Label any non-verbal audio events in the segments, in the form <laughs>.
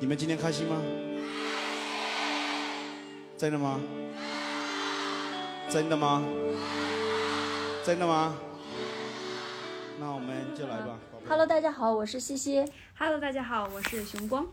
你们今天开心吗？真的吗？真的吗？真的吗？那我们就来吧。Hello，大家好，我是西西。Hello，大家好，我是熊光。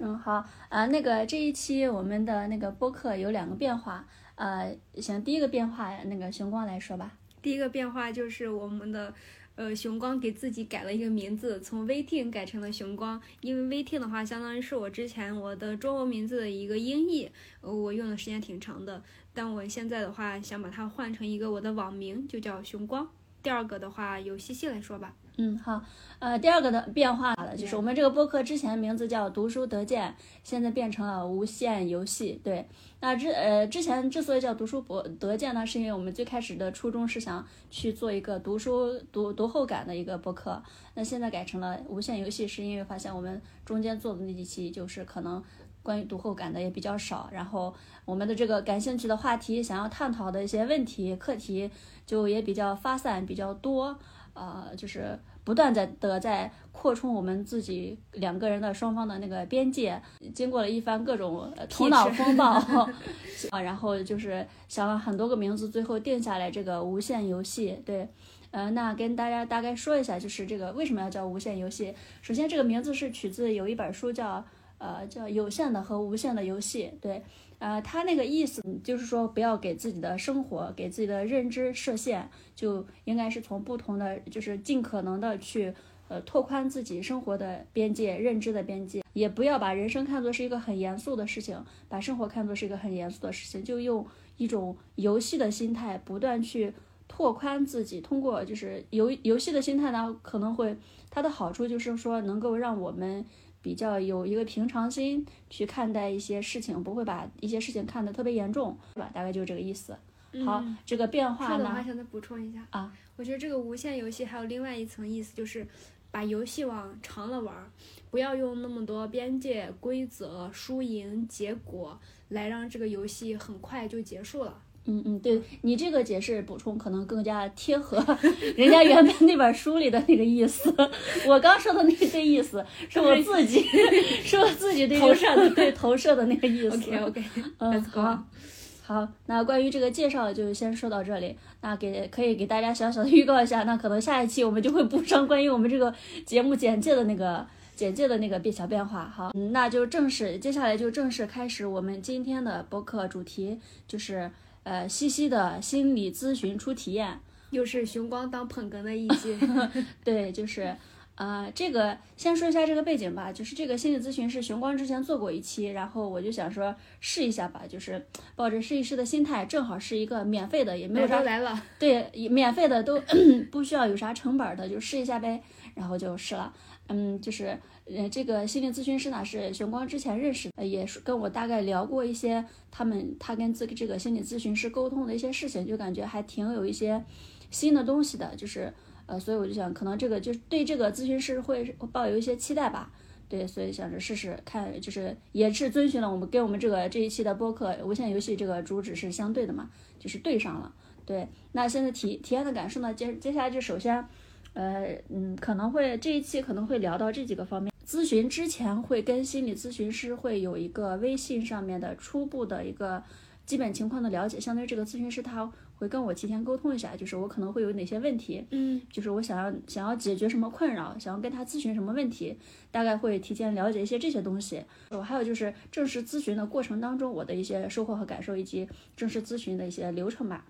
嗯，好，呃，那个这一期我们的那个播客有两个变化，呃，行，第一个变化，那个熊光来说吧。第一个变化就是我们的，呃，熊光给自己改了一个名字，从微听改成了熊光。因为微听的话，相当于是我之前我的中文名字的一个音译，呃，我用的时间挺长的。但我现在的话，想把它换成一个我的网名，就叫熊光。第二个的话，由西西来说吧。嗯，好，呃，第二个的变化了，就是我们这个播客之前名字叫读书得见，现在变成了无限游戏。对，那之呃之前之所以叫读书博得见呢，是因为我们最开始的初衷是想去做一个读书读读后感的一个播客，那现在改成了无限游戏，是因为发现我们中间做的那几期就是可能。关于读后感的也比较少，然后我们的这个感兴趣的话题，想要探讨的一些问题课题，就也比较发散，比较多，呃，就是不断在的在扩充我们自己两个人的双方的那个边界。经过了一番各种呃头脑风暴 <laughs> 啊，然后就是想了很多个名字，最后定下来这个无限游戏。对，呃，那跟大家大概说一下，就是这个为什么要叫无限游戏？首先，这个名字是取自有一本书叫。呃，叫有限的和无限的游戏，对，呃，它那个意思就是说，不要给自己的生活、给自己的认知设限，就应该是从不同的，就是尽可能的去，呃，拓宽自己生活的边界、认知的边界，也不要把人生看作是一个很严肃的事情，把生活看作是一个很严肃的事情，就用一种游戏的心态，不断去拓宽自己，通过就是游游戏的心态呢，可能会它的好处就是说，能够让我们。比较有一个平常心去看待一些事情，不会把一些事情看得特别严重，是吧？大概就是这个意思。好，嗯、这个变化呢？我还想再补充一下啊，我觉得这个无限游戏还有另外一层意思，就是把游戏往长了玩，不要用那么多边界、规则、输赢、结果来让这个游戏很快就结束了。嗯嗯，对你这个解释补充可能更加贴合 <laughs> 人家原本那本书里的那个意思。<laughs> 我刚说的那这意思是我自己 <laughs> 是我自己投射的对投射的那个意思。OK OK，嗯，好，好，那关于这个介绍就先说到这里。那给可以给大家小小的预告一下，那可能下一期我们就会补上关于我们这个节目简介的那个简介的那个变小变化。好，嗯，那就正式接下来就正式开始我们今天的播客主题，就是。呃，西西的心理咨询初体验，又是熊光当捧哏的一期。<laughs> 对，就是，呃，这个先说一下这个背景吧，就是这个心理咨询是熊光之前做过一期，然后我就想说试一下吧，就是抱着试一试的心态，正好是一个免费的，也没有啥来了，对，免费的都 <coughs> 不需要有啥成本的，就试一下呗，然后就试了，嗯，就是。呃，这个心理咨询师呢是熊光之前认识的，也是跟我大概聊过一些他们他跟这个这个心理咨询师沟通的一些事情，就感觉还挺有一些新的东西的，就是呃，所以我就想可能这个就是对这个咨询师会抱有一些期待吧，对，所以想着试试看，就是也是遵循了我们跟我们这个这一期的播客无限游戏这个主旨是相对的嘛，就是对上了，对，那现在体体验的感受呢，接接下来就首先。呃，嗯，可能会这一期可能会聊到这几个方面。咨询之前会跟心理咨询师会有一个微信上面的初步的一个基本情况的了解，相当于这个咨询师他会跟我提前沟通一下，就是我可能会有哪些问题，嗯，就是我想要想要解决什么困扰，想要跟他咨询什么问题，大概会提前了解一些这些东西。我还有就是正式咨询的过程当中我的一些收获和感受，以及正式咨询的一些流程吧。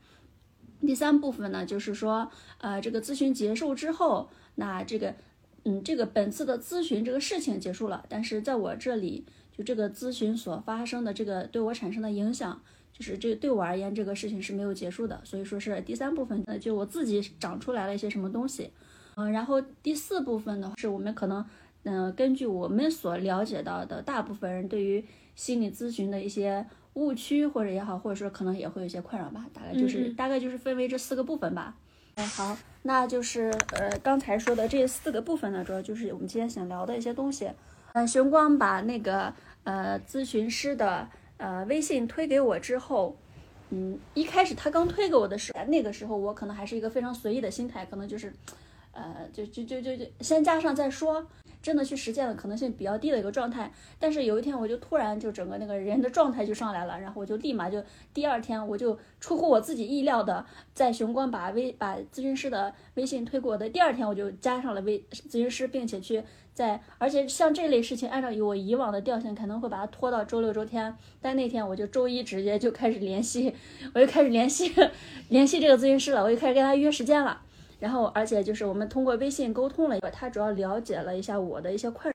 第三部分呢，就是说，呃，这个咨询结束之后，那这个，嗯，这个本次的咨询这个事情结束了，但是在我这里，就这个咨询所发生的这个对我产生的影响，就是这对我而言，这个事情是没有结束的，所以说是第三部分，呃，就我自己长出来了一些什么东西，嗯，然后第四部分呢，是我们可能，嗯，根据我们所了解到的，大部分人对于心理咨询的一些。误区或者也好，或者说可能也会有一些困扰吧，大概就是、嗯嗯大概就是分为这四个部分吧。哎，好，那就是呃刚才说的这四个部分呢，主要就是我们今天想聊的一些东西。呃，熊光把那个呃咨询师的呃微信推给我之后，嗯，一开始他刚推给我的时候，那个时候我可能还是一个非常随意的心态，可能就是。呃，就就就就就先加上再说。真的去实践的可能性比较低的一个状态。但是有一天我就突然就整个那个人的状态就上来了，然后我就立马就第二天我就出乎我自己意料的，在雄光把微把咨询师的微信推给我的第二天，我就加上了微咨询师，并且去在而且像这类事情，按照以我以往的调性，可能会把它拖到周六周天，但那天我就周一直接就开始联系，我就开始联系 <laughs> 联系这个咨询师了，我就开始跟他约时间了。然后，而且就是我们通过微信沟通了，他主要了解了一下我的一些困。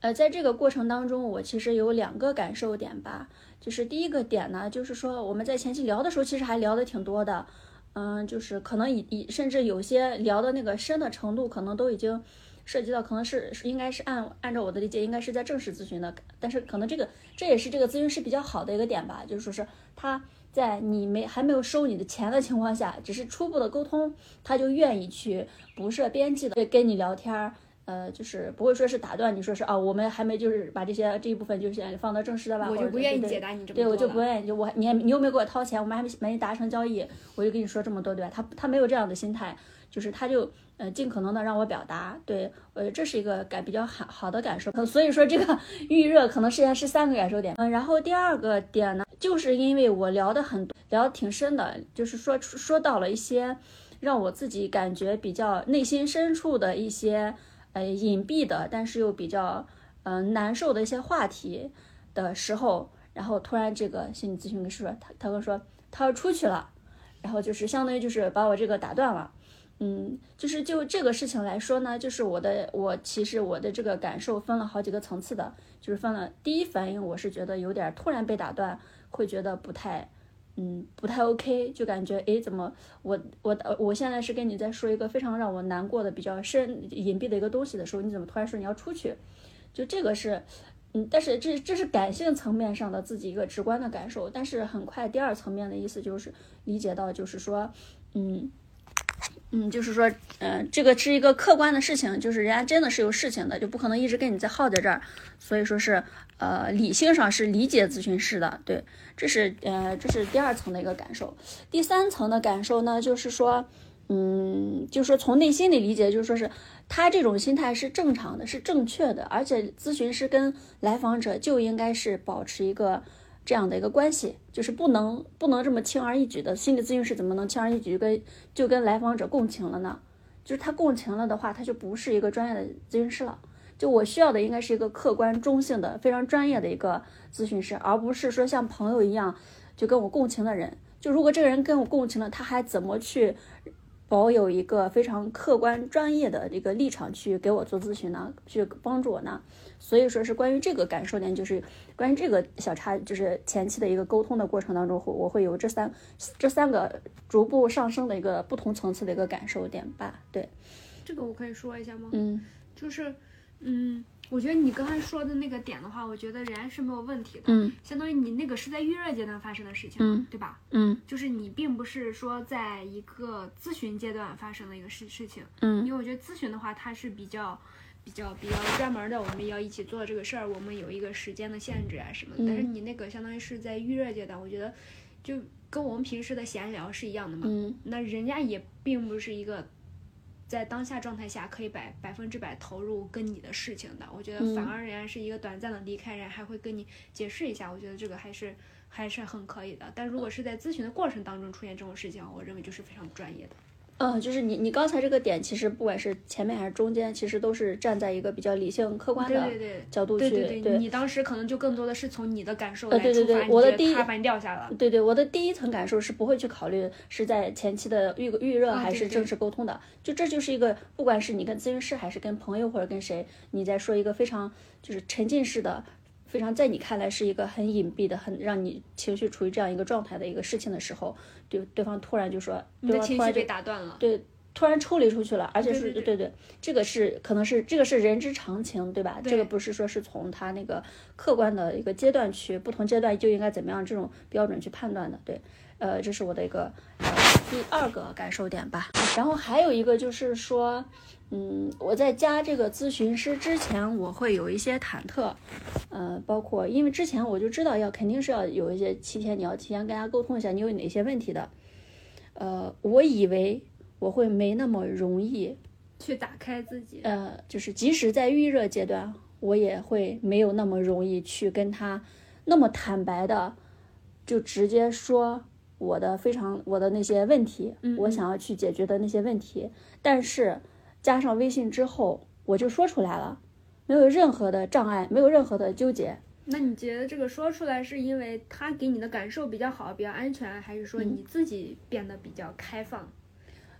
呃，在这个过程当中，我其实有两个感受点吧，就是第一个点呢，就是说我们在前期聊的时候，其实还聊的挺多的，嗯，就是可能以以甚至有些聊的那个深的程度，可能都已经涉及到，可能是应该是按按照我的理解，应该是在正式咨询的，但是可能这个这也是这个咨询师比较好的一个点吧，就是说是他。在你没还没有收你的钱的情况下，只是初步的沟通，他就愿意去不设边际的跟你聊天儿，呃，就是不会说是打断你说是啊，我们还没就是把这些这一部分就是放到正式的吧，我就不愿意解答你这么多，对我就不愿意，就我你还你又没给我掏钱，我们还没没达成交易，我就跟你说这么多，对吧？他他没有这样的心态，就是他就呃尽可能的让我表达，对，呃，这是一个感比较好好的感受，<laughs> 所以说这个 <laughs> 预热可能实际上是三个感受点，嗯，然后第二个点呢。就是因为我聊的很聊的挺深的，就是说说到了一些让我自己感觉比较内心深处的一些呃隐蔽的，但是又比较嗯难受的一些话题的时候，然后突然这个心理咨询师他他跟我说他要出去了，然后就是相当于就是把我这个打断了，嗯，就是就这个事情来说呢，就是我的我其实我的这个感受分了好几个层次的，就是分了第一反应我是觉得有点突然被打断。会觉得不太，嗯，不太 OK，就感觉哎，怎么我我我现在是跟你在说一个非常让我难过的、比较深隐蔽的一个东西的时候，你怎么突然说你要出去？就这个是，嗯，但是这这是感性层面上的自己一个直观的感受，但是很快第二层面的意思就是理解到，就是说，嗯。嗯，就是说，嗯，这个是一个客观的事情，就是人家真的是有事情的，就不可能一直跟你在耗在这儿，所以说是，呃，理性上是理解咨询师的，对，这是，呃，这是第二层的一个感受。第三层的感受呢，就是说，嗯，就是说从内心里理解，就是说是他这种心态是正常的，是正确的，而且咨询师跟来访者就应该是保持一个。这样的一个关系，就是不能不能这么轻而易举的。心理咨询师怎么能轻而易举跟就跟来访者共情了呢？就是他共情了的话，他就不是一个专业的咨询师了。就我需要的应该是一个客观中性的、非常专业的一个咨询师，而不是说像朋友一样就跟我共情的人。就如果这个人跟我共情了，他还怎么去？保有一个非常客观专业的这个立场去给我做咨询呢，去帮助我呢，所以说是关于这个感受点，就是关于这个小差，就是前期的一个沟通的过程当中，会我会有这三这三个逐步上升的一个不同层次的一个感受点吧。对，这个我可以说一下吗？嗯，就是嗯。我觉得你刚才说的那个点的话，我觉得仍然是没有问题的。嗯，相当于你那个是在预热阶段发生的事情，嗯，对吧？嗯，就是你并不是说在一个咨询阶段发生的一个事事情，嗯，因为我觉得咨询的话，它是比较比较比较专门的，我们要一起做这个事儿，我们有一个时间的限制啊什么的。但是你那个相当于是在预热阶段，我觉得就跟我们平时的闲聊是一样的嘛。嗯，那人家也并不是一个。在当下状态下，可以百百分之百投入跟你的事情的，我觉得反而人家是一个短暂的离开，人还会跟你解释一下，我觉得这个还是还是很可以的。但如果是在咨询的过程当中出现这种事情，我认为就是非常不专业的。嗯，就是你你刚才这个点，其实不管是前面还是中间，其实都是站在一个比较理性客观的角度去。对对对，你当时可能就更多的是从你的感受来出发，我的第一他把你撂下了。对对，我的第一层感受是不会去考虑是在前期的预预热还是正式沟通的，就这就是一个，不管是你跟咨询师还是跟朋友或者跟谁，你在说一个非常就是沉浸式的。非常在你看来是一个很隐蔽的、很让你情绪处于这样一个状态的一个事情的时候，对对方突然就说，对方突然被打断了，对，突然抽离出去了，而且是对对，这个是可能是这个是人之常情，对吧？这个不是说是从他那个客观的一个阶段去不同阶段就应该怎么样这种标准去判断的，对，呃，这是我的一个呃第二个感受点吧。然后还有一个就是说。嗯，我在加这个咨询师之前，我会有一些忐忑，呃，包括因为之前我就知道要肯定是要有一些七天，你要提前跟大家沟通一下，你有哪些问题的，呃，我以为我会没那么容易去打开自己。呃，就是即使在预热阶段，我也会没有那么容易去跟他那么坦白的，就直接说我的非常我的那些问题，我想要去解决的那些问题。但是加上微信之后，我就说出来了，没有任何的障碍，没有任何的纠结。那你觉得这个说出来是因为他给你的感受比较好，比较安全，还是说你自己变得比较开放？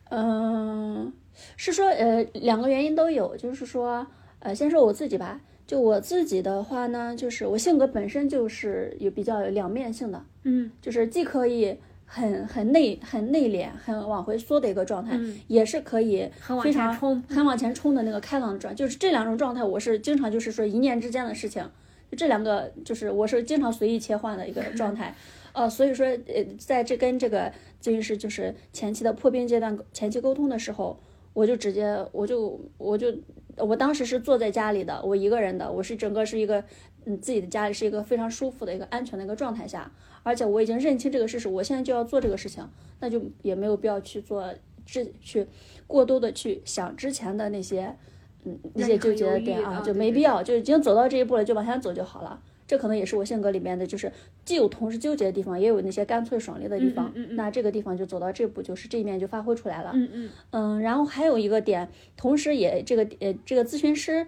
嗯，是说呃两个原因都有，就是说呃先说我自己吧，就我自己的话呢，就是我性格本身就是有比较有两面性的，嗯就是既可以很很内很内敛、很往回缩的一个状态，嗯也是可以很往非常前冲很往前冲的那个开朗的状，就是这两种状态，我是经常就是说一念之间的事情，就这两个就是我是经常随意切换的一个 <laughs> 状态。呃，所以说，呃，在这跟这个咨询师就是前期的破冰阶段前期沟通的时候，我就直接我就我就我当时是坐在家里的，我一个人的，我是整个是一个嗯自己的家里是一个非常舒服的一个安全的一个状态下，而且我已经认清这个事实，我现在就要做这个事情，那就也没有必要去做之去过多的去想之前的那些嗯那些纠结的点啊，就没必要，就已经走到这一步了，就往前走就好了。这可能也是我性格里面的，就是既有同时纠结的地方，也有那些干脆爽利的地方。嗯嗯嗯那这个地方就走到这步，就是这一面就发挥出来了。嗯嗯嗯，然后还有一个点，同时也这个呃这个咨询师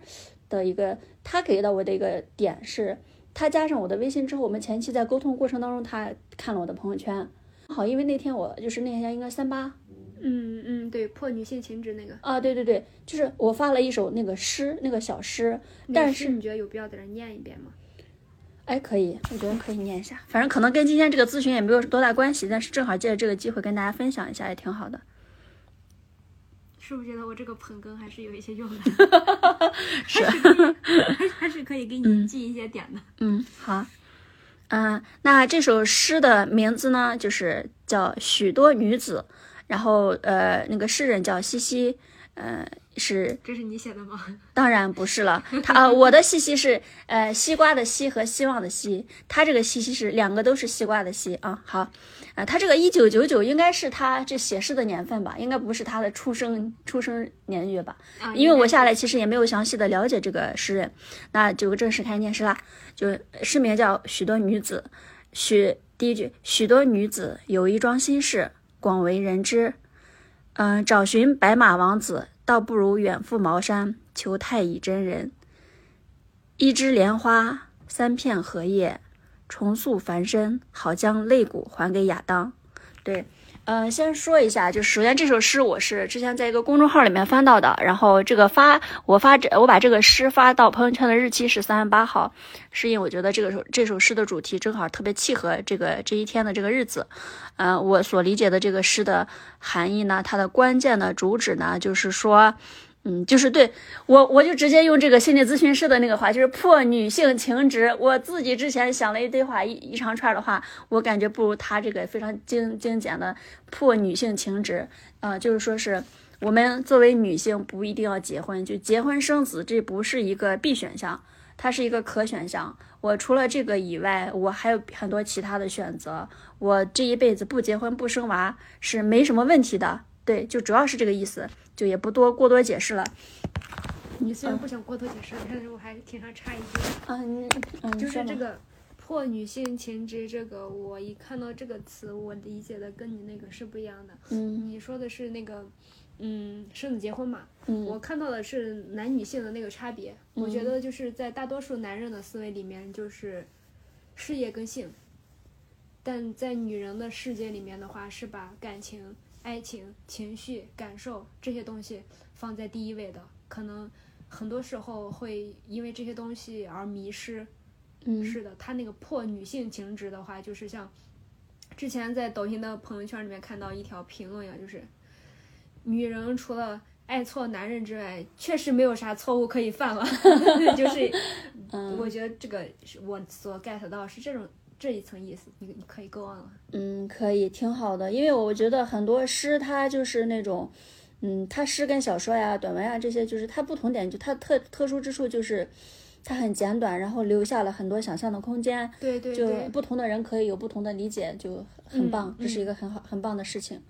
的一个他给到我的一个点是，他加上我的微信之后，我们前期在沟通过程当中，他看了我的朋友圈，好，因为那天我就是那天应该三八嗯嗯，对，破女性情执那个。啊，对对对，就是我发了一首那个诗，那个小诗，但是你觉得有必要在这念一遍吗？哎，可以，我觉得可以念一下。反正可能跟今天这个咨询也没有多大关系，但是正好借着这个机会跟大家分享一下，也挺好的。是不是觉得我这个捧哏还是有一些用的？<laughs> 是，还还是可以给你记一些点的。嗯，好，嗯、那这首诗的名字呢，就是叫《许多女子》，然后呃，那个诗人叫西西，呃，是这是你写的吗？<laughs> 当然不是了，他啊、我的西西是呃西瓜的西和希望的希，他这个西西是两个都是西瓜的西啊。好，啊、他这个一九九九应该是他这写诗的年份吧，应该不是他的出生出生年月吧？啊，因为我下来其实也没有详细的了解这个诗人，那就正式开始念诗啦。就诗名叫《许多女子》，许第一句，许多女子有一桩心事，广为人知。嗯、找寻白马王子，倒不如远赴茅山求太乙真人。一枝莲花，三片荷叶，重塑凡身，好将肋骨还给亚当。对，嗯，先说一下，就是首先这首诗我是之前在一个公众号里面翻到的，然后这个发我发这我把这个诗发到朋友圈的日期是三月八号，是因为我觉得这个首这首诗的主题正好特别契合这个这一天的这个日子，嗯、我所理解的这个诗的含义呢，它的关键的主旨呢，就是说。嗯，就是对我，我就直接用这个心理咨询师的那个话，就是破女性情执。我自己之前想了一堆话，一一长串的话，我感觉不如他这个非常精精简的破女性情执。呃，就是说是我们作为女性不一定要结婚，就结婚生子这不是一个必选项，它是一个可选项。我除了这个以外，我还有很多其他的选择。我这一辈子不结婚不生娃是没什么问题的。对，就主要是这个意思，就也不多过多解释了。你虽然不想过多解释，但是我还挺想插一句，嗯嗯，就是这个破女性情执，这个我一看到这个词，我理解的跟你那个是不一样的。嗯你说的是那个，嗯，生子结婚嘛？嗯我看到的是男女性的那个差别。我觉得就是在大多数男人的思维里面，就是事业跟性，但在女人的世界里面的话，是把感情、爱情、情绪、感受这些东西放在第一位的。可能很多时候会因为这些东西而迷失。嗯是的，他那个破女性情执的话，就是像之前在抖音的朋友圈里面看到一条评论呀，就是女人除了爱错男人之外，确实没有啥错误可以犯了。<laughs> 就是嗯我觉得这个是我所 get 到是这种这一层意思，你你可以 go on 了。嗯，可以，挺好的。因为我觉得很多诗它就是那种，嗯，它诗跟小说呀、短文呀这些，就是它不同点，就它特特殊之处就是它很简短，然后留下了很多想象的空间。就对对对，不同的人可以有不同的理解，就很棒，嗯这是一个很好很棒的事情。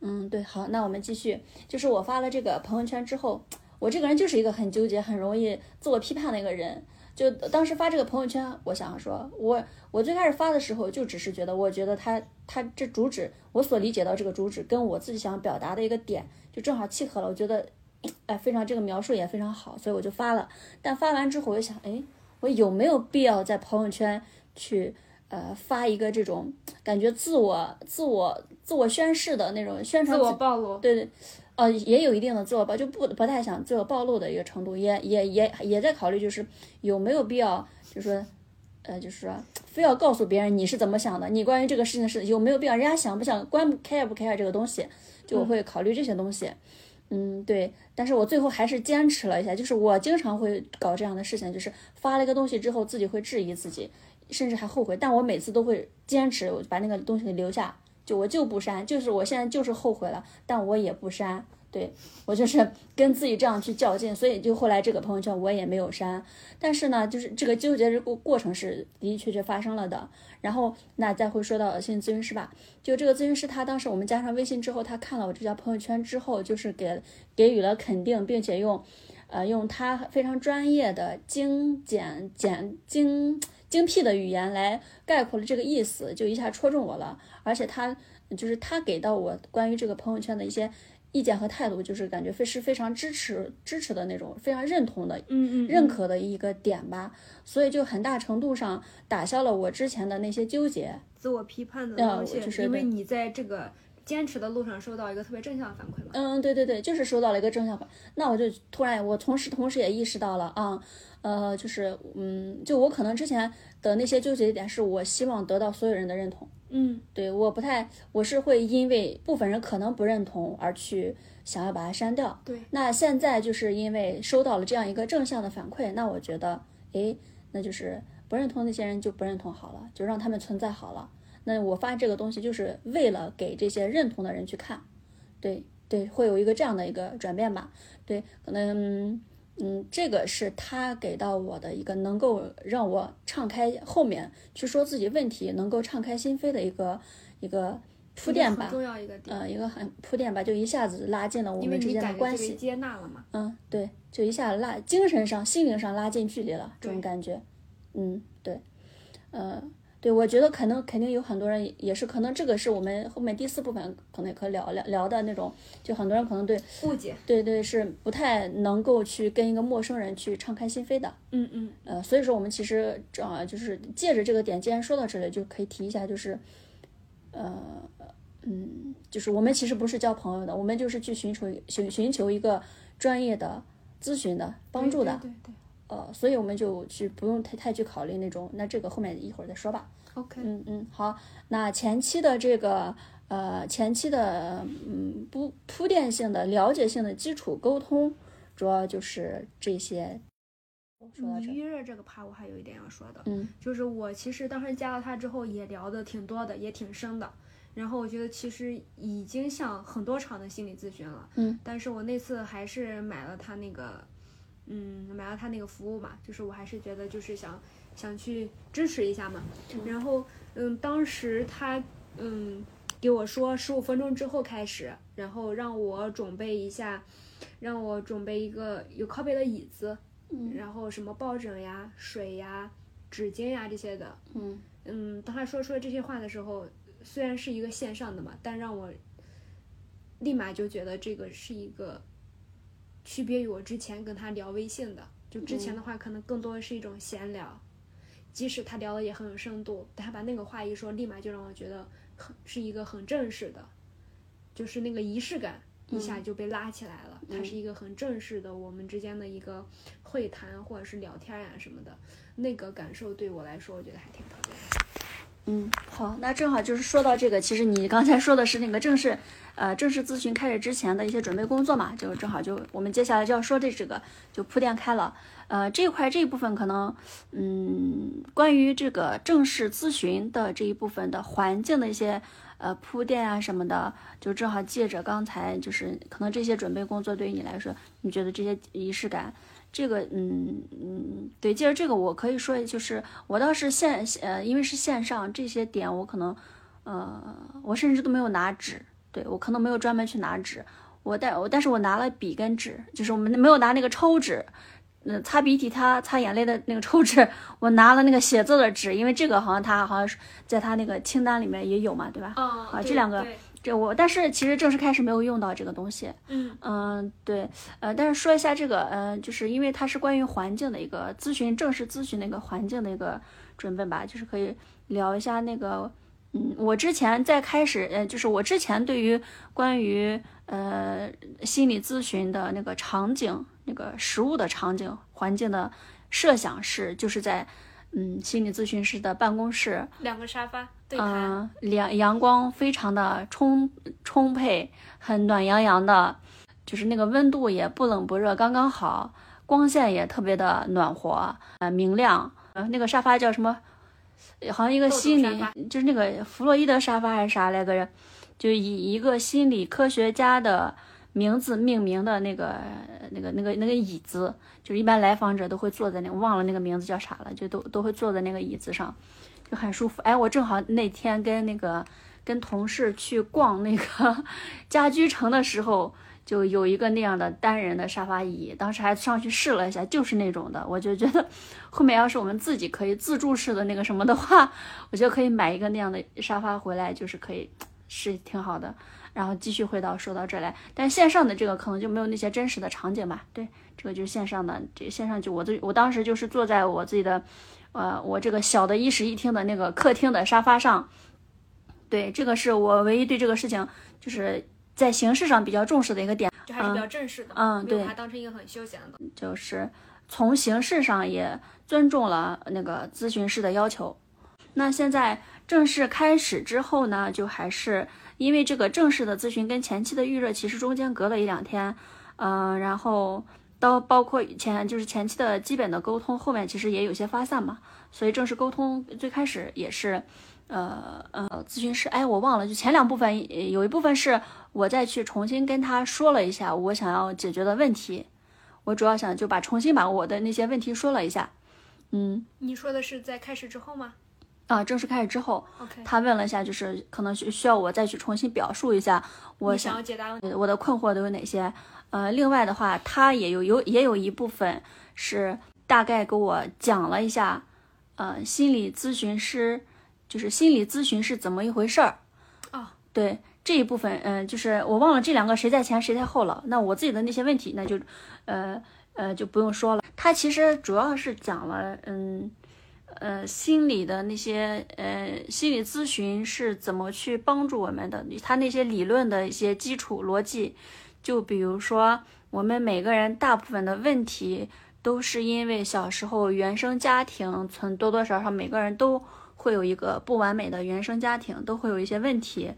嗯，对，好，那我们继续。就是我发了这个朋友圈之后，我这个人就是一个很纠结、很容易自我批判的一个人。就当时发这个朋友圈，我想说，我我最开始发的时候，就只是觉得，我觉得他他这主旨，我所理解到这个主旨，跟我自己想表达的一个点，就正好契合了。我觉得，哎，非常这个描述也非常好，所以我就发了。但发完之后，我就想，哎，我有没有必要在朋友圈去？呃，发一个这种感觉自我、自我、自我宣誓的那种宣传，自我暴露，对对，呃，也有一定的自我暴，就不不太想自我暴露的一个程度，也也也也在考虑，就是有没有必要，就是说，呃，就是说，非要告诉别人你是怎么想的，你关于这个事情是有没有必要，人家想不想关不 care 不 care 这个东西，就我会考虑这些东西，嗯，对，但是我最后还是坚持了一下，就是我经常会搞这样的事情，就是发了一个东西之后，自己会质疑自己。甚至还后悔，但我每次都会坚持，我把那个东西给留下，就我就不删，就是我现在就是后悔了，但我也不删，对我就是 <laughs> 跟自己这样去较劲，所以就后来这个朋友圈我也没有删，但是呢，就是这个纠结这个过程是的的确确发生了的。然后那再会说到心理咨询师吧，就这个咨询师他当时我们加上微信之后，他看了我这条朋友圈之后，就是给给予了肯定，并且用，呃，用他非常专业的精简简精。精辟的语言来概括了这个意思，就一下戳中我了。而且他就是他给到我关于这个朋友圈的一些意见和态度，就是感觉非是非常支持支持的那种，非常认同的，嗯嗯，认可的一个点吧。所以就很大程度上打消了我之前的那些纠结、自我批判的东西，就是因为你在这个坚持的路上收到一个特别正向的反馈吗。嗯，对对对，就是收到了一个正向反。那我就突然，我同时同时也意识到了啊。呃，就是，嗯，就我可能之前的那些纠结点，是我希望得到所有人的认同。嗯，对，我不太，我是会因为部分人可能不认同而去想要把它删掉。对，那现在就是因为收到了这样一个正向的反馈，那我觉得，哎，那就是不认同那些人就不认同好了，就让他们存在好了。那我发这个东西就是为了给这些认同的人去看。对，对，会有一个这样的一个转变吧。对，可能。嗯，这个是他给到我的一个能够让我敞开后面去说自己问题，能够敞开心扉的一个一个铺垫吧。重要一个点。嗯，一个很铺垫吧，就一下子拉近了我们之间的关系。接纳了嘛？嗯，对，就一下拉精神上、心灵上拉近距离了，这种感觉。嗯，对，嗯。对，我觉得可能肯定有很多人也是，可能这个是我们后面第四部分可能也可以聊聊聊的那种，就很多人可能对误解，对对是不太能够去跟一个陌生人去敞开心扉的，嗯嗯，呃，所以说我们其实正好就是借着这个点，既然说到这里，就可以提一下，就是，呃，嗯，就是我们其实不是交朋友的，我们就是去寻求寻寻求一个专业的咨询的帮助的，对对。呃，所以我们就去不用太太去考虑那种，那这个后面一会儿再说吧。OK，嗯嗯，好，那前期的这个呃前期的嗯不铺垫性的了解性的基础沟通，主要就是这些。说预热这个趴我还有一点要说的，嗯，就是我其实当时加了他之后也聊的挺多的，也挺深的，然后我觉得其实已经像很多场的心理咨询了，嗯，但是我那次还是买了他那个。嗯，买了他那个服务嘛，就是我还是觉得就是想想去支持一下嘛。然后，嗯，当时他嗯给我说十五分钟之后开始，然后让我准备一下，让我准备一个有靠背的椅子，然后什么抱枕呀、水呀、纸巾呀这些的。嗯嗯，当他说出了这些话的时候，虽然是一个线上的嘛，但让我立马就觉得这个是一个。区别于我之前跟他聊微信的，就之前的话可能更多的是一种闲聊，即使他聊的也很有深度，但他把那个话一说，立马就让我觉得很是一个很正式的，就是那个仪式感一下就被拉起来了。它是一个很正式的我们之间的一个会谈或者是聊天呀什么的，那个感受对我来说，我觉得还挺特别的。嗯，好，那正好就是说到这个，其实你刚才说的是那个正式，呃，正式咨询开始之前的一些准备工作嘛，就正好就我们接下来就要说的这个就铺垫开了，呃，这块这一部分可能，嗯，关于这个正式咨询的这一部分的环境的一些呃铺垫啊什么的，就正好借着刚才就是可能这些准备工作对于你来说，你觉得这些仪式感。这个，嗯嗯，对，接着这个我可以说，就是我倒是线，呃，因为是线上，这些点我可能，呃，我甚至都没有拿纸，对我可能没有专门去拿纸，我带我但是我拿了笔跟纸，就是我们没有拿那个抽纸。嗯，擦鼻涕、擦擦眼泪的那个抽纸，我拿了那个写字的纸，因为这个好像他好像是在他那个清单里面也有嘛，对吧？啊啊，这两个，这我，但是其实正式开始没有用到这个东西。嗯嗯，对，呃，但是说一下这个，呃，就是因为它是关于环境的一个咨询，正式咨询的一个环境的一个准备吧，就是可以聊一下那个，嗯，我之前在开始，呃，就是我之前对于关于呃心理咨询的那个场景。那个实物的场景环境的设想是，就是在嗯心理咨询师的办公室，两个沙发对嗯，阳阳光非常的充充沛，很暖洋洋的，就是那个温度也不冷不热，刚刚好，光线也特别的暖和，呃明亮。呃，那个沙发叫什么？好像一个心理，就是那个弗洛伊德沙发还是啥来着？就以一个心理科学家的。名字命名的那个、那个、那个、那个椅子，就是一般来访者都会坐在那，忘了那个名字叫啥了，就都都会坐在那个椅子上，就很舒服。哎，我正好那天跟那个跟同事去逛那个 <laughs> 家居城的时候，就有一个那样的单人的沙发椅，当时还上去试了一下，就是那种的。我就觉得后面要是我们自己可以自助式的那个什么的话，<laughs> 我觉得可以买一个那样的沙发回来，就是可以是挺好的。然后继续回到说到这来，但线上的这个可能就没有那些真实的场景吧？对，这个就是线上的，这线上就我自我当时就是坐在我自己的，呃，我这个小的一室一厅的那个客厅的沙发上。对，这个是我唯一对这个事情就是在形式上比较重视的一个点，就还是比较正式的，嗯，对，把它当成一个很休闲的，就是从形式上也尊重了那个咨询师的要求。那现在正式开始之后呢，就还是。因为这个正式的咨询跟前期的预热其实中间隔了一两天，嗯，然后到包括前就是前期的基本的沟通，后面其实也有些发散嘛，所以正式沟通最开始也是，呃呃，咨询师，哎，我忘了，就前两部分有一部分是我再去重新跟他说了一下我想要解决的问题，我主要想就把重新把我的那些问题说了一下，嗯，你说的是在开始之后吗？啊，正式开始之后，他问了一下，就是可能需需要我再去重新表述一下我想要解答我的困惑都有哪些。呃，另外的话，他也有有也有一部分是大概给我讲了一下，呃，心理咨询师就是心理咨询是怎么一回事儿。啊，对这一部分，嗯，就是我忘了这两个谁在前谁在后了。那我自己的那些问题，那就呃呃就不用说了。他其实主要是讲了，嗯。呃，心理的那些呃，心理咨询是怎么去帮助我们的？他那些理论的一些基础逻辑，就比如说，我们每个人大部分的问题都是因为小时候原生家庭存多多少少，每个人都会有一个不完美的原生家庭，都会有一些问题。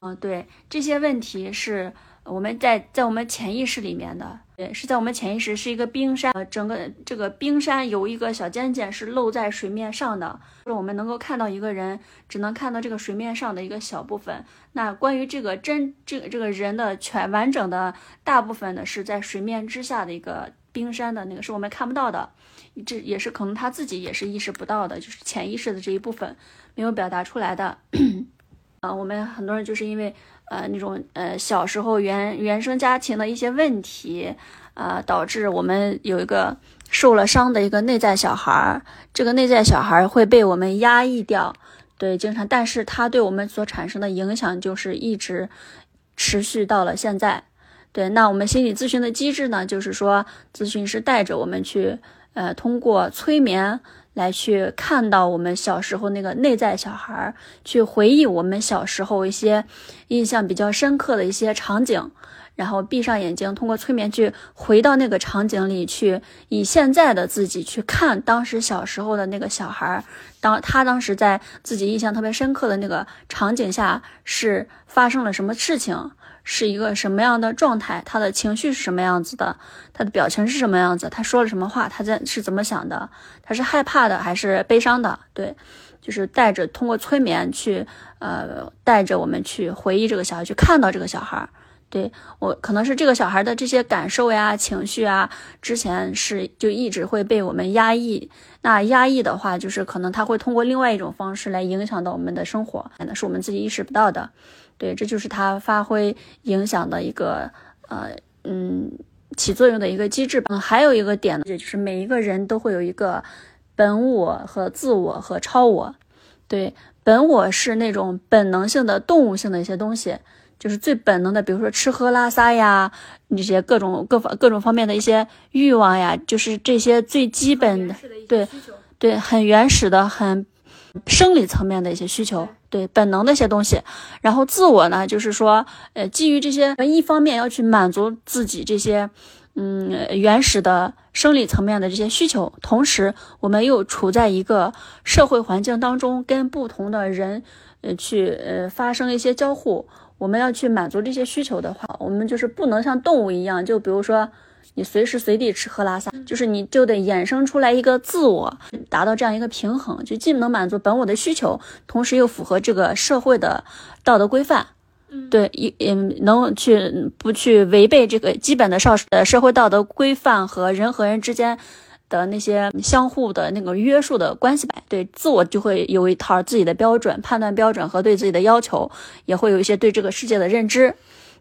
嗯，对，这些问题是。我们在在我们潜意识里面的，对，是在我们潜意识是一个冰山，呃，整个这个冰山有一个小尖尖是露在水面上的，就是我们能够看到一个人，只能看到这个水面上的一个小部分。那关于这个真这个这个人的全完整的大部分呢，是在水面之下的一个冰山的那个是我们看不到的，这也是可能他自己也是意识不到的，就是潜意识的这一部分没有表达出来的。啊，<coughs> 我们很多人就是因为。呃，那种呃，小时候原原生家庭的一些问题，呃，导致我们有一个受了伤的一个内在小孩儿，这个内在小孩儿会被我们压抑掉，对，经常，但是他对我们所产生的影响就是一直持续到了现在，对，那我们心理咨询的机制呢，就是说，咨询师带着我们去，呃，通过催眠。来去看到我们小时候那个内在小孩儿，去回忆我们小时候一些印象比较深刻的一些场景，然后闭上眼睛，通过催眠去回到那个场景里去，以现在的自己去看当时小时候的那个小孩儿，当他当时在自己印象特别深刻的那个场景下是发生了什么事情。是一个什么样的状态？他的情绪是什么样子的？他的表情是什么样子？他说了什么话？他在是怎么想的？他是害怕的还是悲伤的？对，就是带着通过催眠去，呃，带着我们去回忆这个小孩，去看到这个小孩。对我可能是这个小孩的这些感受呀、情绪啊，之前是就一直会被我们压抑。那压抑的话，就是可能他会通过另外一种方式来影响到我们的生活，可能是我们自己意识不到的。对，这就是它发挥影响的一个呃嗯起作用的一个机制吧。嗯，还有一个点呢，也就是每一个人都会有一个本我和自我和超我。对，本我是那种本能性的动物性的一些东西，就是最本能的，比如说吃喝拉撒呀，那些各种各方各种方面的一些欲望呀，就是这些最基本的，对对，很原始的很。生理层面的一些需求，对本能的一些东西，然后自我呢，就是说，呃，基于这些，一方面要去满足自己这些，嗯，原始的生理层面的这些需求，同时我们又处在一个社会环境当中，跟不同的人，呃，去呃发生一些交互，我们要去满足这些需求的话，我们就是不能像动物一样，就比如说。你随时随地吃喝拉撒，就是你就得衍生出来一个自我，达到这样一个平衡，就既能满足本我的需求，同时又符合这个社会的道德规范，对，也也能去不去违背这个基本的少呃社会道德规范和人和人之间的那些相互的那个约束的关系吧。对，自我就会有一套自己的标准判断标准和对自己的要求，也会有一些对这个世界的认知。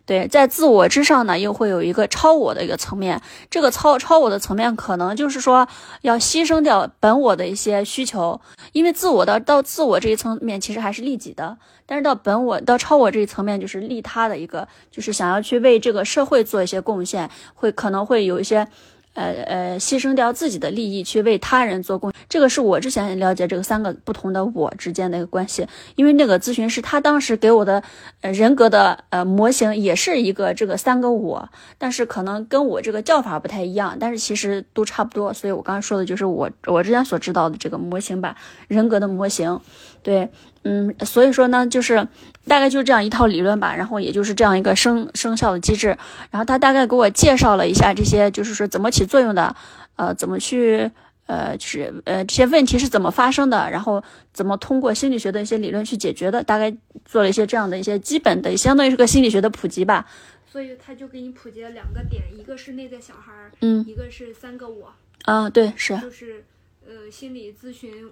对，在自我之上呢，又会有一个超我的一个层面。这个超超我的层面，可能就是说要牺牲掉本我的一些需求，因为自我的到自我这一层面其实还是利己的，但是到本我到超我这一层面就是利他的一个，就是想要去为这个社会做一些贡献，会可能会有一些。呃呃，牺牲掉自己的利益去为他人做贡献，这个是我之前了解这个三个不同的我之间的一个关系。因为那个咨询师他当时给我的呃人格的呃模型也是一个这个三个我，但是可能跟我这个叫法不太一样，但是其实都差不多。所以我刚才说的就是我我之前所知道的这个模型吧，人格的模型，对。嗯，所以说呢，就是大概就是这样一套理论吧，然后也就是这样一个生生效的机制，然后他大概给我介绍了一下这些，就是说怎么起作用的，呃，怎么去，呃，就是呃这些问题是怎么发生的，然后怎么通过心理学的一些理论去解决的，大概做了一些这样的一些基本的，相当于是个心理学的普及吧。所以他就给你普及了两个点，一个是内在小孩，嗯，一个是三个我。啊，对，是。就是呃，心理咨询。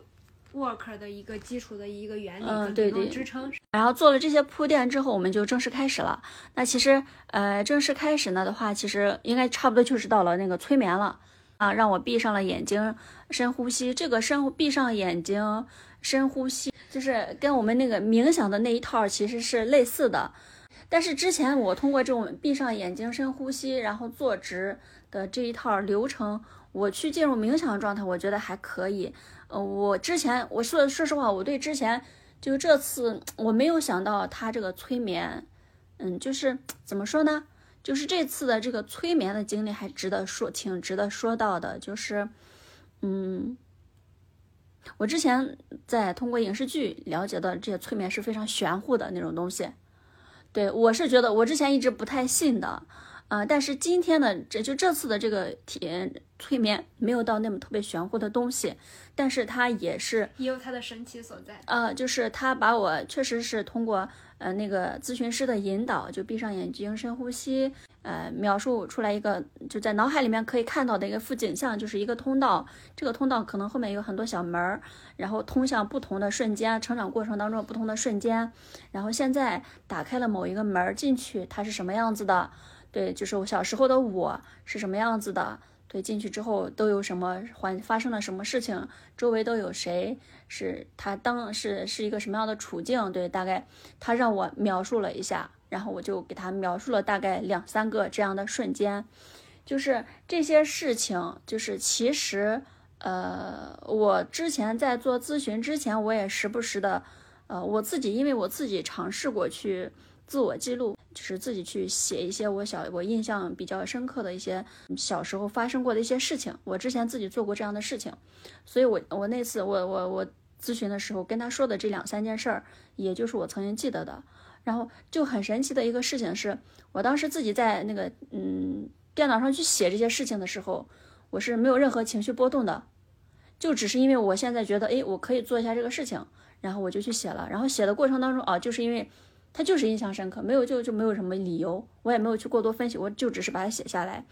Work 的一个基础的一个原理，嗯，对对，支撑。然后做了这些铺垫之后，我们就正式开始了。那其实，呃，正式开始呢的话，其实应该差不多就是到了那个催眠了啊，让我闭上了眼睛，深呼吸。这个深闭上眼睛，深呼吸，就是跟我们那个冥想的那一套其实是类似的。但是之前我通过这种闭上眼睛、深呼吸，然后坐直的这一套流程，我去进入冥想状态，我觉得还可以。呃，我之前我说说实话，我对之前就这次我没有想到他这个催眠，嗯，就是怎么说呢？就是这次的这个催眠的经历还值得说，挺值得说到的。就是，嗯，我之前在通过影视剧了解到这些催眠是非常玄乎的那种东西，对我是觉得我之前一直不太信的。啊，但是今天的这就这次的这个体验催眠没有到那么特别玄乎的东西，但是它也是也有它的神奇所在。呃，就是他把我确实是通过呃那个咨询师的引导，就闭上眼睛深呼吸，呃描述出来一个就在脑海里面可以看到的一个副景象，就是一个通道，这个通道可能后面有很多小门儿，然后通向不同的瞬间，成长过程当中不同的瞬间，然后现在打开了某一个门儿进去，它是什么样子的？对，就是我小时候的我是什么样子的？对，进去之后都有什么环发生了什么事情？周围都有谁？是他当是是一个什么样的处境？对，大概他让我描述了一下，然后我就给他描述了大概两三个这样的瞬间，就是这些事情，就是其实，呃，我之前在做咨询之前，我也时不时的，呃，我自己因为我自己尝试过去。自我记录就是自己去写一些我小我印象比较深刻的一些小时候发生过的一些事情。我之前自己做过这样的事情，所以我我那次我我我咨询的时候跟他说的这两三件事儿，也就是我曾经记得的。然后就很神奇的一个事情是，我当时自己在那个嗯电脑上去写这些事情的时候，我是没有任何情绪波动的，就只是因为我现在觉得哎我可以做一下这个事情，然后我就去写了。然后写的过程当中啊，就是因为。他就是印象深刻，没有就就没有什么理由，我也没有去过多分析，我就只是把它写下来，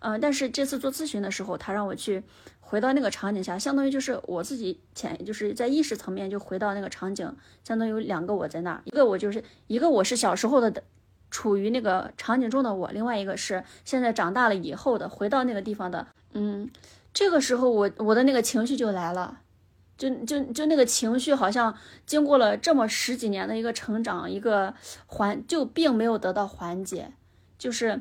嗯、但是这次做咨询的时候，他让我去回到那个场景下，相当于就是我自己潜，就是在意识层面就回到那个场景，相当于有两个我在那儿，一个我就是一个我是小时候的。处于那个场景中的我，另外一个是现在长大了以后的回到那个地方的，嗯，这个时候我我的那个情绪就来了，就就就那个情绪好像经过了这么十几年的一个成长，一个缓就并没有得到缓解，就是，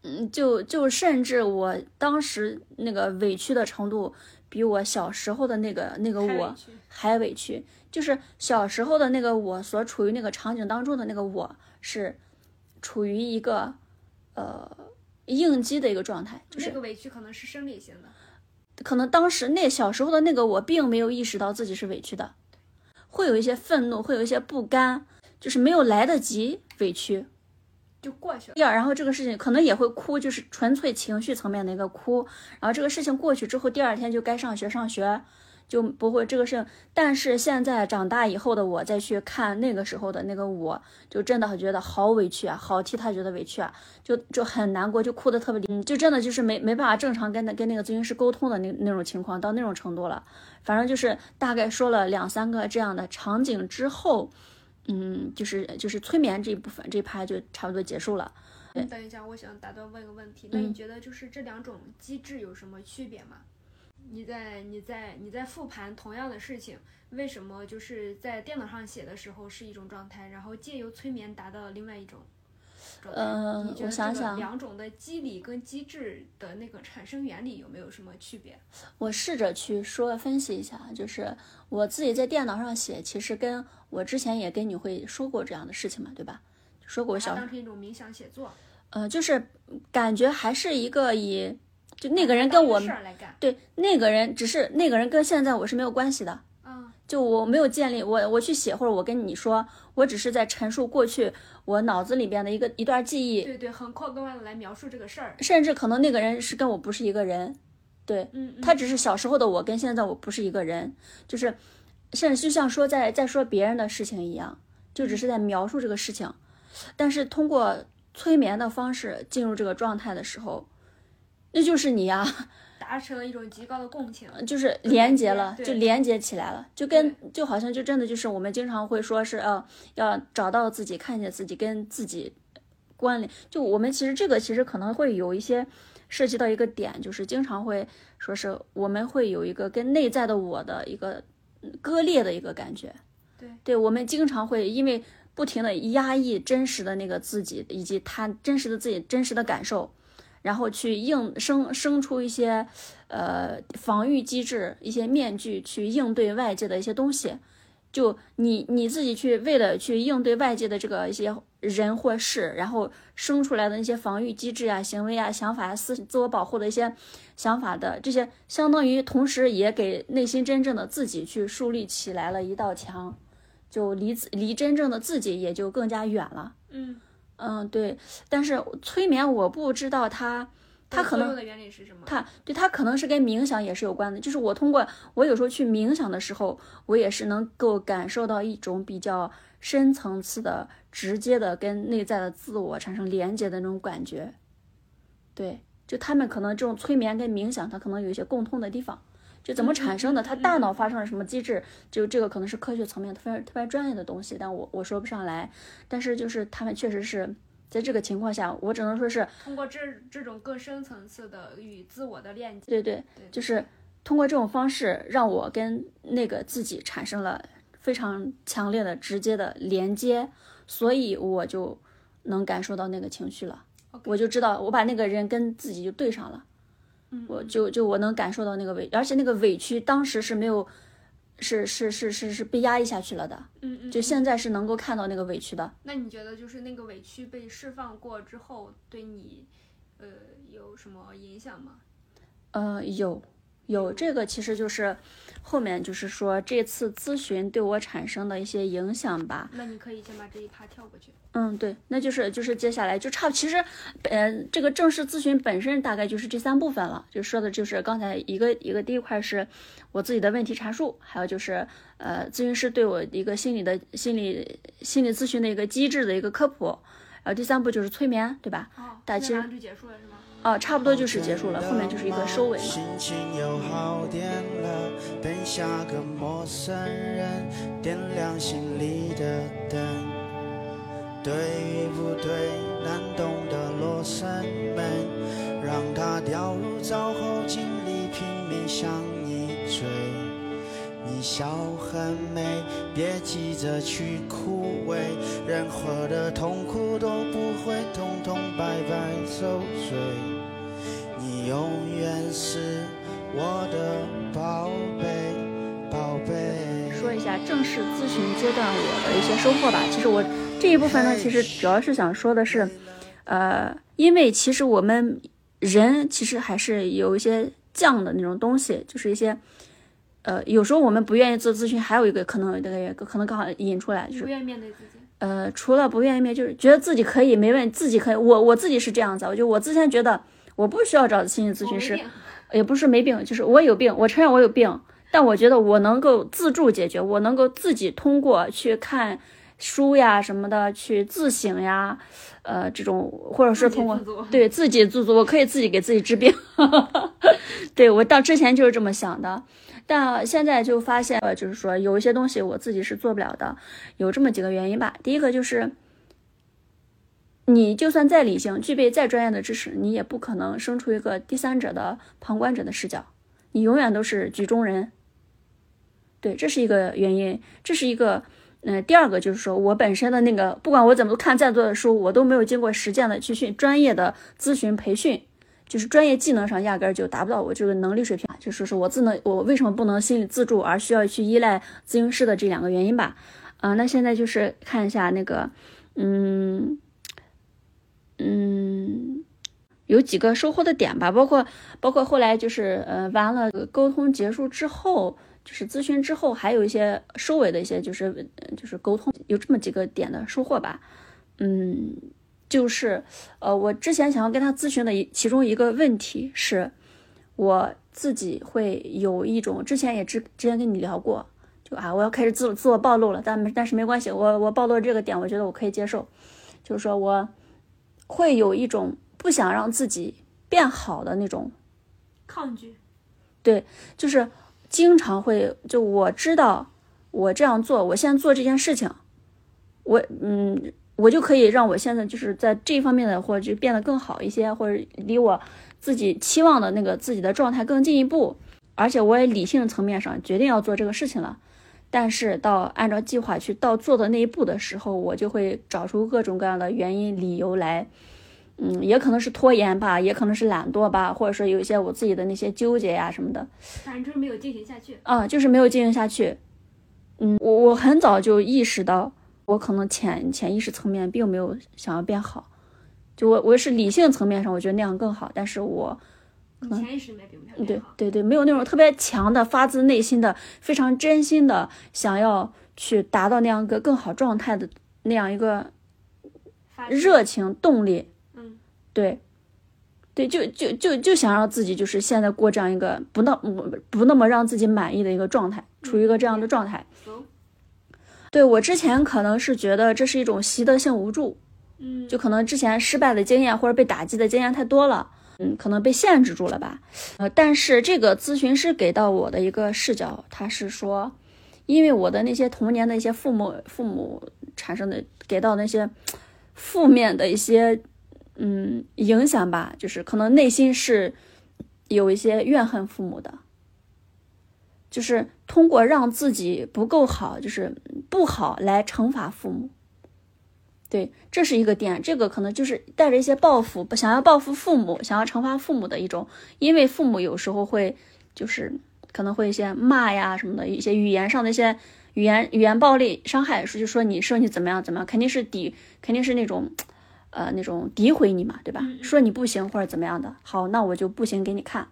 嗯，就就甚至我当时那个委屈的程度，比我小时候的那个那个我还委屈，就是小时候的那个我所处于那个场景当中的那个我是处于一个呃应激的一个状态，就是那个委屈可能是生理性的，可能当时那小时候的那个我并没有意识到自己是委屈的，会有一些愤怒，会有一些不甘，就是没有来得及委屈，就过去了。第二，然后这个事情可能也会哭，就是纯粹情绪层面的一个哭。然后这个事情过去之后，第二天就该上学上学，就不会这个事情。但是现在长大以后的我再去看那个时候的那个我，就真的觉得好委屈啊，好替他觉得委屈啊，就就很难过，就哭的特别厉，就真的就是没没办法正常跟那跟那个咨询师沟通的那那种情况，到那种程度了。反正就是大概说了两三个这样的场景之后。嗯，就是就是催眠这一部分这一趴就差不多结束了。对等一下，我想打断问个问题，那你嗯觉得就是这两种机制有什么区别吗？你在你在你在复盘同样的事情，为什么就是在电脑上写的时候是一种状态，然后借由催眠达到了另外一种状态？呃我想想两种的机理跟机制的那个产生原理有没有什么区别？我试着去说分析一下，就是我自己在电脑上写，其实跟我之前也跟你会说过这样的事情嘛，对吧？说过小，当成一种冥想写作，呃，就是感觉还是一个以，就那个人跟我对那个人，只是那个人跟现在我是没有关系的，嗯，就我没有建立我我去写或者我跟你说，我只是在陈述过去我脑子里边的一个一段记忆，对对，很客观的来描述这个事儿，甚至可能那个人是跟我不是一个人，对，嗯，嗯。他只是小时候的我跟现在我不是一个人，就是，甚至就像说在在说别人的事情一样，就只是在描述这个事情，但是通过催眠的方式进入这个状态的时候，那就是你呀、<laughs> 达成了一种极高的共情，就是连接了，就连接起来了，就跟就好像就真的就是我们经常会说是呃要找到自己，看见自己，跟自己关联。就我们其实这个其实可能会有一些涉及到一个点，就是经常会说是我们会有一个跟内在的我的一个嗯割裂的一个感觉。对，对我们经常会因为不停的压抑真实的那个自己，以及他真实的自己真实的感受。然后去应生生出一些，呃，防御机制，一些面具去应对外界的一些东西。就你你自己去为了去应对外界的这个一些人或事，然后生出来的那些防御机制啊、行为啊、想法啊、思自我保护的一些想法的这些，相当于同时也给内心真正的自己去树立起来了一道墙，就离自离真正的自己也就更加远了。嗯，嗯，对，但是催眠我不知道它，它可能用的原理是什么？它对它可能是跟冥想也是有关的。就是我通过我有时候去冥想的时候，我也是能够感受到一种比较深层次的、直接的跟内在的自我产生连接的那种感觉。对，就他们可能这种催眠跟冥想，它可能有一些共通的地方。就怎么产生的，他大脑发生了什么机制，就这个可能是科学层面特别特别专业的东西，但我我说不上来。但是就是他们确实是在这个情况下，我只能说是通过这这种更深层次的与自我的链接，对对，对就是通过这种方式，让我跟那个自己产生了非常强烈的、直接的连接，所以我就能感受到那个情绪了。我就知道，我把那个人跟自己就对上了，嗯，我就就我能感受到那个委，而且那个委屈当时是没有，是是是是是被压抑下去了的，嗯嗯，就现在是能够看到那个委屈的。那你觉得就是那个委屈被释放过之后，对你呃有什么影响吗？呃，有有这个，其实就是后面就是说这次咨询对我产生的一些影响吧。那你可以先把这一趴跳过去。嗯，对，那就是就是接下来就差，其实，呃，这个正式咨询本身大概就是这三部分了，就说的就是刚才一个一个第一块是我自己的问题阐述，还有就是呃咨询师对我一个心理的心理心理咨询的一个机制的一个科普，然后第三步就是催眠，对吧？哦，但其实就结束了是吗？啊，差不多就是结束了，后面就是一个收尾。心情又好点了，等下个陌生人点亮心里的灯，对不对？难懂的罗生门，让它掉入沼后井里，拼命向你追。你笑很美，别急着去枯萎，任何的痛苦都不会通通白白受罪。你永远是我的宝贝，宝贝。说一下正式咨询阶段我的一些收获吧。其实我这一部分呢，其实主要是想说的是，呃，因为其实我们人其实还是有一些犟的那种东西，就是一些。呃，有时候我们不愿意做咨询，还有一个可能，这个可能刚好引出来，就是不愿意面对自己。呃，除了不愿意面，就是觉得自己可以没问，自己可以。我我自己是这样子，我就我之前觉得我不需要找心理咨询师，<laughs> 也不是没病，就是我有病，我承认我有病，但我觉得我能够自助解决，我能够自己通过去看书呀什么的去自省呀，呃，这种或者是通过对自己自足，我可以自己给自己治病。<laughs> 对我到之前就是这么想的。但现在就发现，呃，就是说有一些东西我自己是做不了的，有这么几个原因吧。第一个就是，你就算再理性，具备再专业的知识，你也不可能生出一个第三者的旁观者的视角，你永远都是局中人。对，这是一个原因，这是一个，嗯，第二个就是说我本身的那个，不管我怎么看再多的书，我都没有经过实践的去训专业的咨询培训。就是专业技能上压根儿就达不到我这个能力水平，就说是我自能，我为什么不能心理自助，而需要去依赖咨询师的这两个原因吧。啊，那现在就是看一下那个，嗯嗯，有几个收获的点吧，包括包括后来就是呃完了沟通结束之后，就是咨询之后，还有一些收尾的一些就是就是沟通，有这么几个点的收获吧，嗯。就是，呃，我之前想要跟他咨询的一其中一个问题是，我自己会有一种，之前也之之前跟你聊过，就啊，我要开始自自我暴露了，但但是没关系，我我暴露这个点，我觉得我可以接受，就是说我会有一种不想让自己变好的那种。抗拒，对，就是经常会就我知道我这样做，我现在做这件事情，我嗯。我就可以让我现在就是在这方面的，或者就变得更好一些，或者离我自己期望的那个自己的状态更进一步。而且我也理性层面上决定要做这个事情了，但是到按照计划去到做的那一步的时候，我就会找出各种各样的原因理由来，嗯，也可能是拖延吧，也可能是懒惰吧，或者说有一些我自己的那些纠结呀什么的，反正就是没有进行下去。啊，就是没有进行下去。嗯，我我很早就意识到。我可能潜潜意识层面并没有想要变好，就我我是理性层面上，我觉得那样更好。但是我潜意识里面并没有对对对，没有那种特别强的、发自内心的、非常真心的想要去达到那样一个更好状态的那样一个热情动力。嗯，对，对，就就就就想让自己就是现在过这样一个不那不不那么让自己满意的一个状态，处于一个这样的状态。对我之前可能是觉得这是一种习得性无助，嗯，就可能之前失败的经验或者被打击的经验太多了，嗯，可能被限制住了吧。呃，但是这个咨询师给到我的一个视角，他是说，因为我的那些童年的一些父母父母产生的给到那些负面的一些嗯影响吧，就是可能内心是有一些怨恨父母的。就是通过让自己不够好，就是不好来惩罚父母，对，这是一个点。这个可能就是带着一些报复，想要报复父母，想要惩罚父母的一种。因为父母有时候会，就是可能会一些骂呀什么的，一些语言上的一些语言语言暴力伤害，说就说你说你怎么样怎么样，肯定是抵，肯定是那种，呃，那种诋毁你嘛，对吧？说你不行或者怎么样的，好，那我就不行给你看。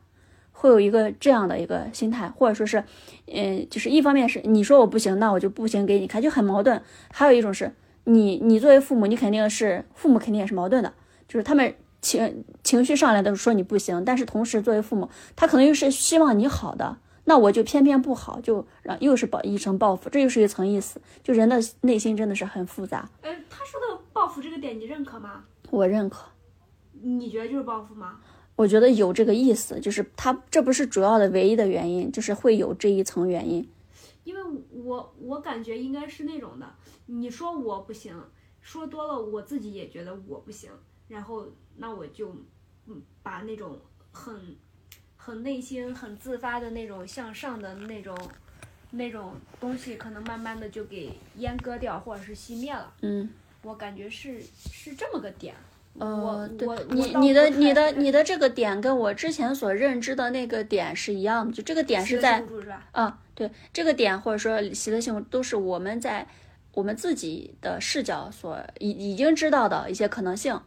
会有一个这样的一个心态，或者说是，嗯，就是一方面是你说我不行，那我就不行给你看，就很矛盾。还有一种是你，你作为父母，你肯定是父母肯定也是矛盾的，就是他们情情绪上来的说你不行，但是同时作为父母，他可能又是希望你好的，那我就偏偏不好，就让又是报一层报复，这又是一层意思。就人的内心真的是很复杂。呃，他说的报复这个点，你认可吗？我认可，你觉得就是报复吗？我觉得有这个意思，就是他这不是主要的唯一的原因，就是会有这一层原因。因为我我感觉应该是那种的，你说我不行，说多了我自己也觉得我不行，然后那我就嗯把那种很很内心很自发的那种向上的那种那种东西，可能慢慢的就给阉割掉或者是熄灭了。嗯，我感觉是是这么个点。呃我，对你你的你的你的这个点跟我之前所认知的那个点是一样的，就这个点是在？啊，对这个点或者说习得性都是我们在我们自己的视角所已已经知道的一些可能性。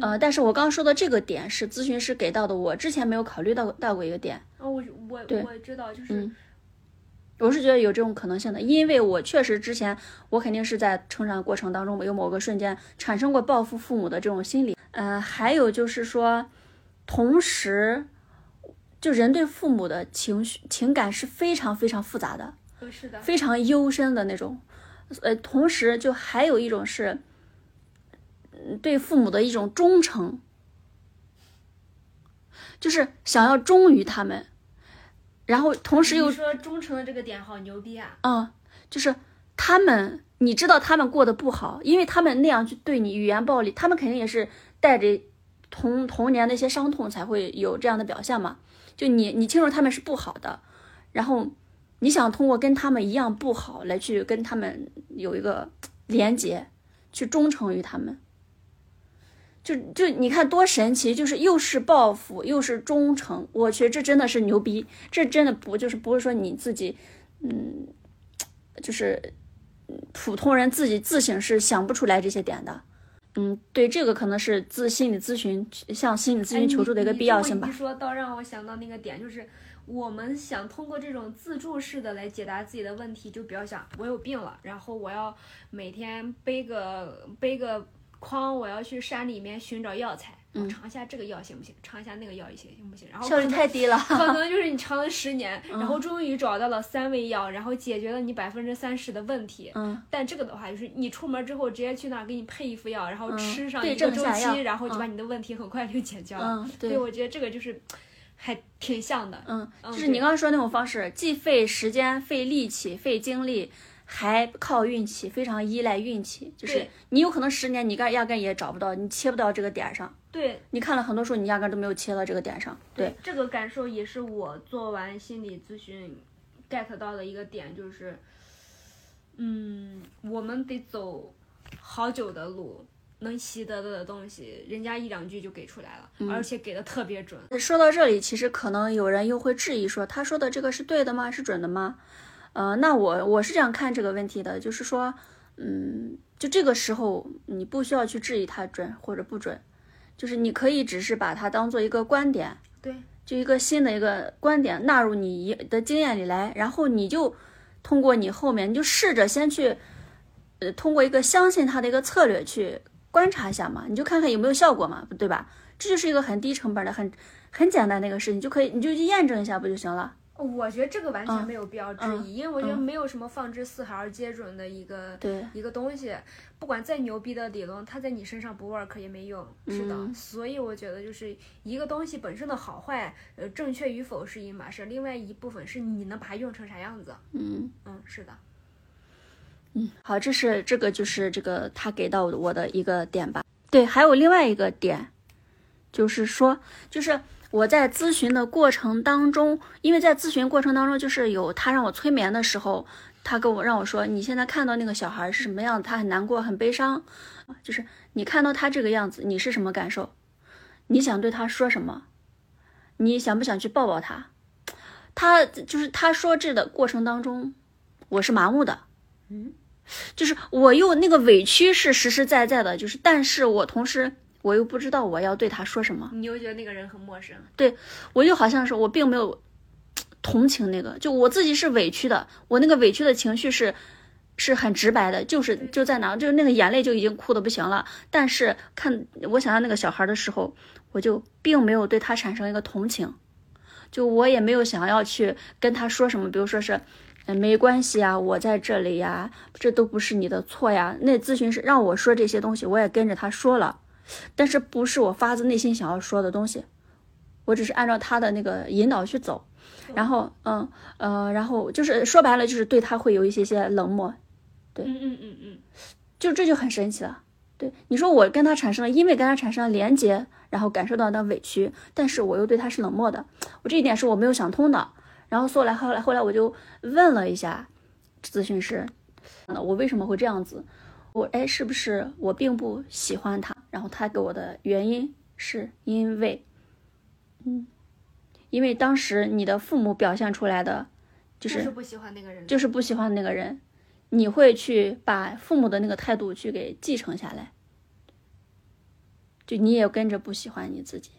呃，但是我刚刚说的这个点是咨询师给到的，我之前没有考虑到到过一个点。哦，我我对我知道，就是嗯我是觉得有这种可能性的，因为我确实之前我肯定是在成长过程当中有某个瞬间产生过报复父母的这种心理。呃，还有就是说，同时，就人对父母的情绪情感是非常非常复杂的，呃是的，非常幽深的那种。呃，同时就还有一种是，嗯对父母的一种忠诚，就是想要忠于他们，然后同时又说忠诚的这个点好牛逼啊！嗯，就是他们，你知道他们过得不好，因为他们那样去对你语言暴力，他们肯定也是带着童童年的一些伤痛才会有这样的表现嘛。就你，你清楚他们是不好的，然后你想通过跟他们一样不好来去跟他们有一个连接，去忠诚于他们。就就你看多神奇，就是又是报复又是忠诚，我去，这真的是牛逼，这真的不就是不是说你自己，嗯，就是嗯普通人自己自省是想不出来这些点的。嗯，对，这个可能是自心理咨询向心理咨询求助的一个必要性吧说，到让我想到那个点，就是我们想通过这种自助式的来解答自己的问题，就不要想我有病了，然后我要每天背个背个筐，我要去山里面寻找药材，我尝一下这个药行不行？尝一下那个药行行不行？然后嗯效率太低了。可能就是你尝了十年，嗯然后终于找到了三味药，然后解决了你百分之三十的问题。嗯，但这个的话，就是你出门之后直接去那儿给你配一副药，然后嗯吃上对一个周期，然后就嗯把你的问题很快就解决了。嗯，对，对，我觉得这个就是还挺像的。嗯，嗯就是你刚刚说那种方式，既费时间、费力气、费精力，还靠运气，非常依赖运气。就是你有可能十年你干压根也找不到，你切不到这个点儿上。对你看了很多书，你压根儿都没有切到这个点上。对，这个感受也是我做完心理咨询 get 到的一个点，就是，嗯，我们得走好久的路。能习得的东西，人家一两句就给出来了，嗯而且给的特别准。说到这里，其实可能有人又会质疑说，他说的这个是对的吗？是准的吗？呃，那我我是这样看这个问题的，就是说，嗯，就这个时候你不需要去质疑它准或者不准，就是你可以只是把它当做一个观点，对，就一个新的一个观点纳入你的经验里来，然后你就通过你后面你就试着先去，呃，通过一个相信它的一个策略去观察一下嘛，你就看看有没有效果嘛，对吧？这就是一个很低成本的、很很简单的一个事情，就可以你就去验证一下不就行了？我觉得这个完全嗯没有必要质嗯疑，因为我觉得嗯没有什么放之四海而皆准的一个对，一个东西，不管再牛逼的理论，它在你身上不 work 也没用。是的，嗯所以我觉得就是一个东西本身的好坏，呃，正确与否是一码事，另外一部分是你能把它用成啥样子。嗯嗯，是的。嗯，好，这是这个就是这个他给到我的一个点吧。对，还有另外一个点，就是说，就是我在咨询的过程当中，因为在咨询过程当中，就是有他让我催眠的时候，他跟我让我说，你现在看到那个小孩是什么样子？他很难过，很悲伤，就是你看到他这个样子，你是什么感受？你想对他说什么？你想不想去抱抱他？他就是他说这的过程当中，我是麻木的。嗯就是我又那个委屈是实实在在的，就是，但是我同时我又不知道我要对他说什么，你又觉得那个人很陌生，对我就好像是我并没有同情那个，就我自己是委屈的，我那个委屈的情绪是是很直白的，就是就在哪，就是那个眼泪就已经哭的不行了，但是看我想到那个小孩的时候，我就并没有对他产生一个同情，就我也没有想要去跟他说什么，比如说是，嗯，没关系啊，我在这里呀，这都不是你的错呀。那咨询师让我说这些东西，我也跟着他说了，但是不是我发自内心想要说的东西，我只是按照他的那个引导去走，然后，嗯，呃，然后就是说白了，就是对他会有一些些冷漠，对，嗯嗯嗯嗯，就这就很神奇了。对，你说我跟他产生了，因为跟他产生了连接，然后感受到的委屈，但是我又对他是冷漠的，我这一点是我没有想通的。然后后来后来后来我就问了一下咨询师，那我为什么会这样子？我哎，是不是我并不喜欢他？然后他给我的原因是因为，嗯，因为当时你的父母表现出来的就是不喜欢那个人，就是不喜欢那个人。你会去把父母的那个态度去给继承下来，就你也跟着不喜欢你自己，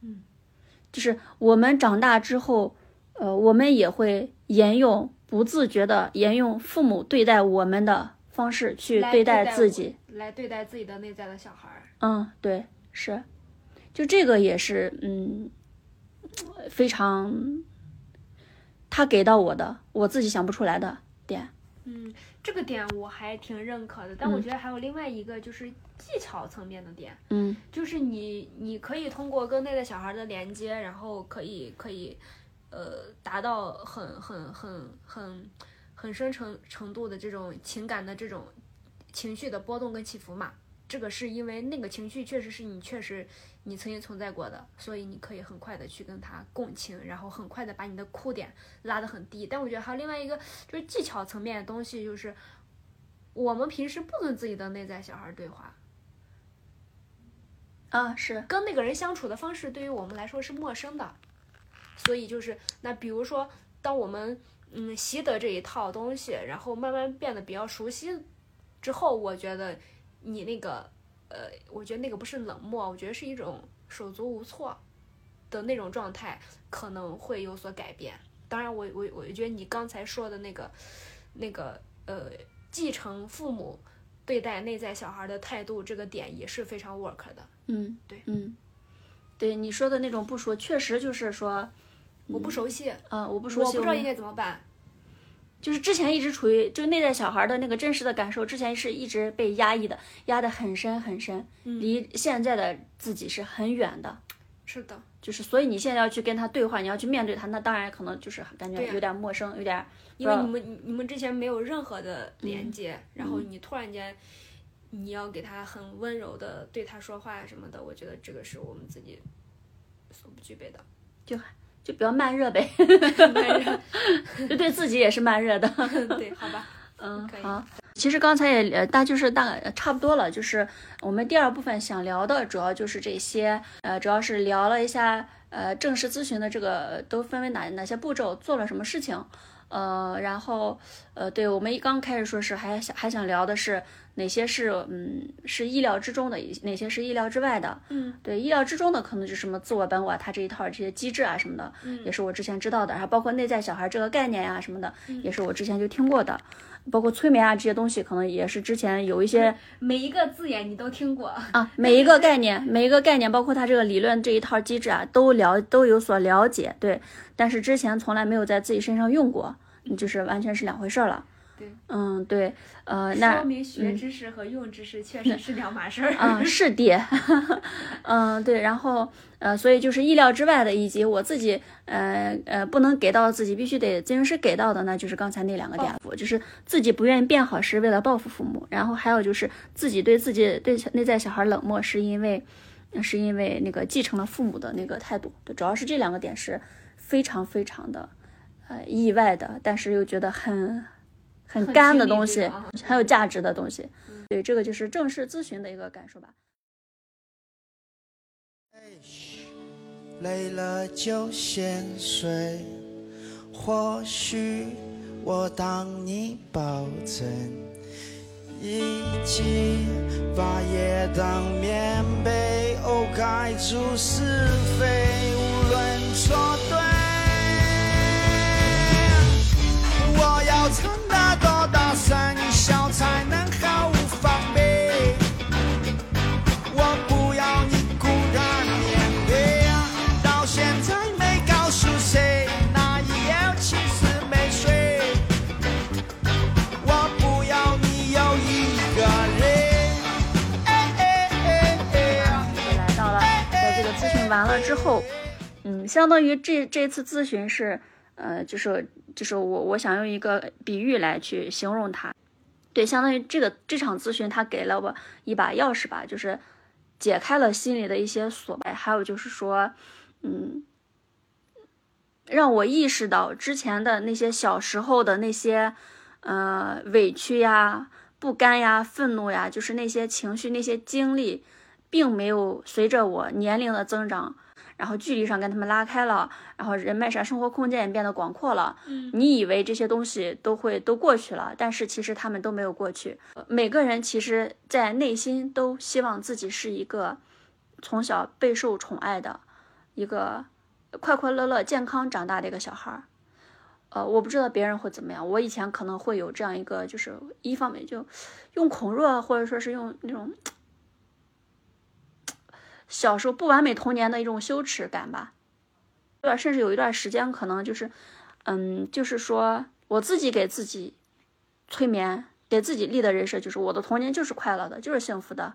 嗯，就是我们长大之后，呃，我们也会沿用不自觉的沿用父母对待我们的方式去对待自己，来对待自己的内在的小孩儿。嗯，对，是，就这个也是，嗯，非常他给到我的，我自己想不出来的。点，嗯，这个点我还挺认可的，但我觉得还有另外一个就是技巧层面的点，嗯，就是你你可以通过跟内在小孩的连接，然后可以可以，呃，达到很很很很很深程程度的这种情感的这种情绪的波动跟起伏嘛。这个是因为那个情绪确实是你确实你曾经存在过的，所以你可以很快的去跟他共情，然后很快的把你的哭点拉得很低。但我觉得还有另外一个就是技巧层面的东西，就是我们平时不跟自己的内在小孩对话，啊，是跟那个人相处的方式对于我们来说是陌生的，所以就是那比如说当我们嗯习得这一套东西，然后慢慢变得比较熟悉之后，我觉得。你那个，呃，我觉得那个不是冷漠，我觉得是一种手足无措的那种状态，可能会有所改变。当然，我我我觉得你刚才说的那个，那个呃，继承父母对待内在小孩的态度，这个点也是非常 work 的。嗯，对，嗯，对你说的那种不熟，确实就是说我不熟悉，啊，我不熟悉，我不知道应该怎么办。就是之前一直处于就内在小孩的那个真实的感受，之前是一直被压抑的，压得很深很深，离现在的自己是很远的。是的，就是所以你现在要去跟他对话，你要去面对他，那当然可能就是感觉有点陌生，有点。因为你们你们之前没有任何的连接，然后你突然间你要给他很温柔的对他说话什么的，我觉得这个是我们自己所不具备的。就。就比较慢热呗，<laughs> 慢热，<laughs> 就对自己也是慢热的。<laughs> 对，好吧，嗯，好。其实刚才也呃，大就是大差不多了，就是我们第二部分想聊的主要就是这些，呃，主要是聊了一下呃正式咨询的这个都分为哪哪些步骤，做了什么事情，呃，然后呃，对我们一刚开始说是还想还想聊的是。哪些是嗯是意料之中的，哪些是意料之外的？嗯，对，意料之中的可能就是什么自我本我，他这一套这些机制啊什么的，也是我之前知道的。然后包括内在小孩这个概念呀什么的，也是我之前就听过的。包括催眠啊这些东西，可能也是之前有一些 <laughs> 每一个字眼你都听过啊，每一个概念，每一个概念，包括它这个理论这一套机制啊，都了都有所了解。对，但是之前从来没有在自己身上用过，就是完全是两回事儿了。嗯，对，呃，那说明学知识和用知识确实是两码事儿啊，是的，<laughs> 嗯，对，然后呃，所以就是意料之外的，以及我自己呃呃不能给到自己，必须得咨询师给到的，那就是刚才那两个点，就是自己不愿意变好是为了报复父母，然后还有就是自己对自己对内在小孩冷漠，是因为是因为那个继承了父母的那个态度，对，主要是这两个点是非常非常的呃意外的，但是又觉得很。很干的东西，很有价值的东西，对，这个就是正式咨询的一个感受吧。累了就先睡，或许我当你保证，一起把夜当棉被，哦，盖住是非，无论错对，我要撑的多大声你笑才能毫无防备我不要你孤单面对到现在没告诉谁一夜没睡。我不要你有一个人诶诶诶诶就来到了在这个咨询完了之后嗯相当于这这次咨询是呃，就是就是我我想用一个比喻来去形容它，对，相当于这个这场咨询他给了我一把钥匙吧，就是解开了心里的一些锁，还有就是说，嗯，让我意识到之前的那些小时候的那些，呃，委屈呀。不甘呀，愤怒呀，就是那些情绪、那些经历，并没有随着我年龄的增长，然后距离上跟他们拉开了，然后人脉上生活空间也变得广阔了。嗯，你以为这些东西都会都过去了，但是其实他们都没有过去。每个人其实，在内心都希望自己是一个从小备受宠爱的一个快快乐乐、健康长大的一个小孩儿。呃，我不知道别人会怎么样。我以前可能会有这样一个，就是一方面就用恐弱，或者说是用那种小时候不完美童年的一种羞耻感吧。对，甚至有一段时间，可能就是，嗯，就是说我自己给自己催眠，给自己立的人设就是我的童年就是快乐的，就是幸福的，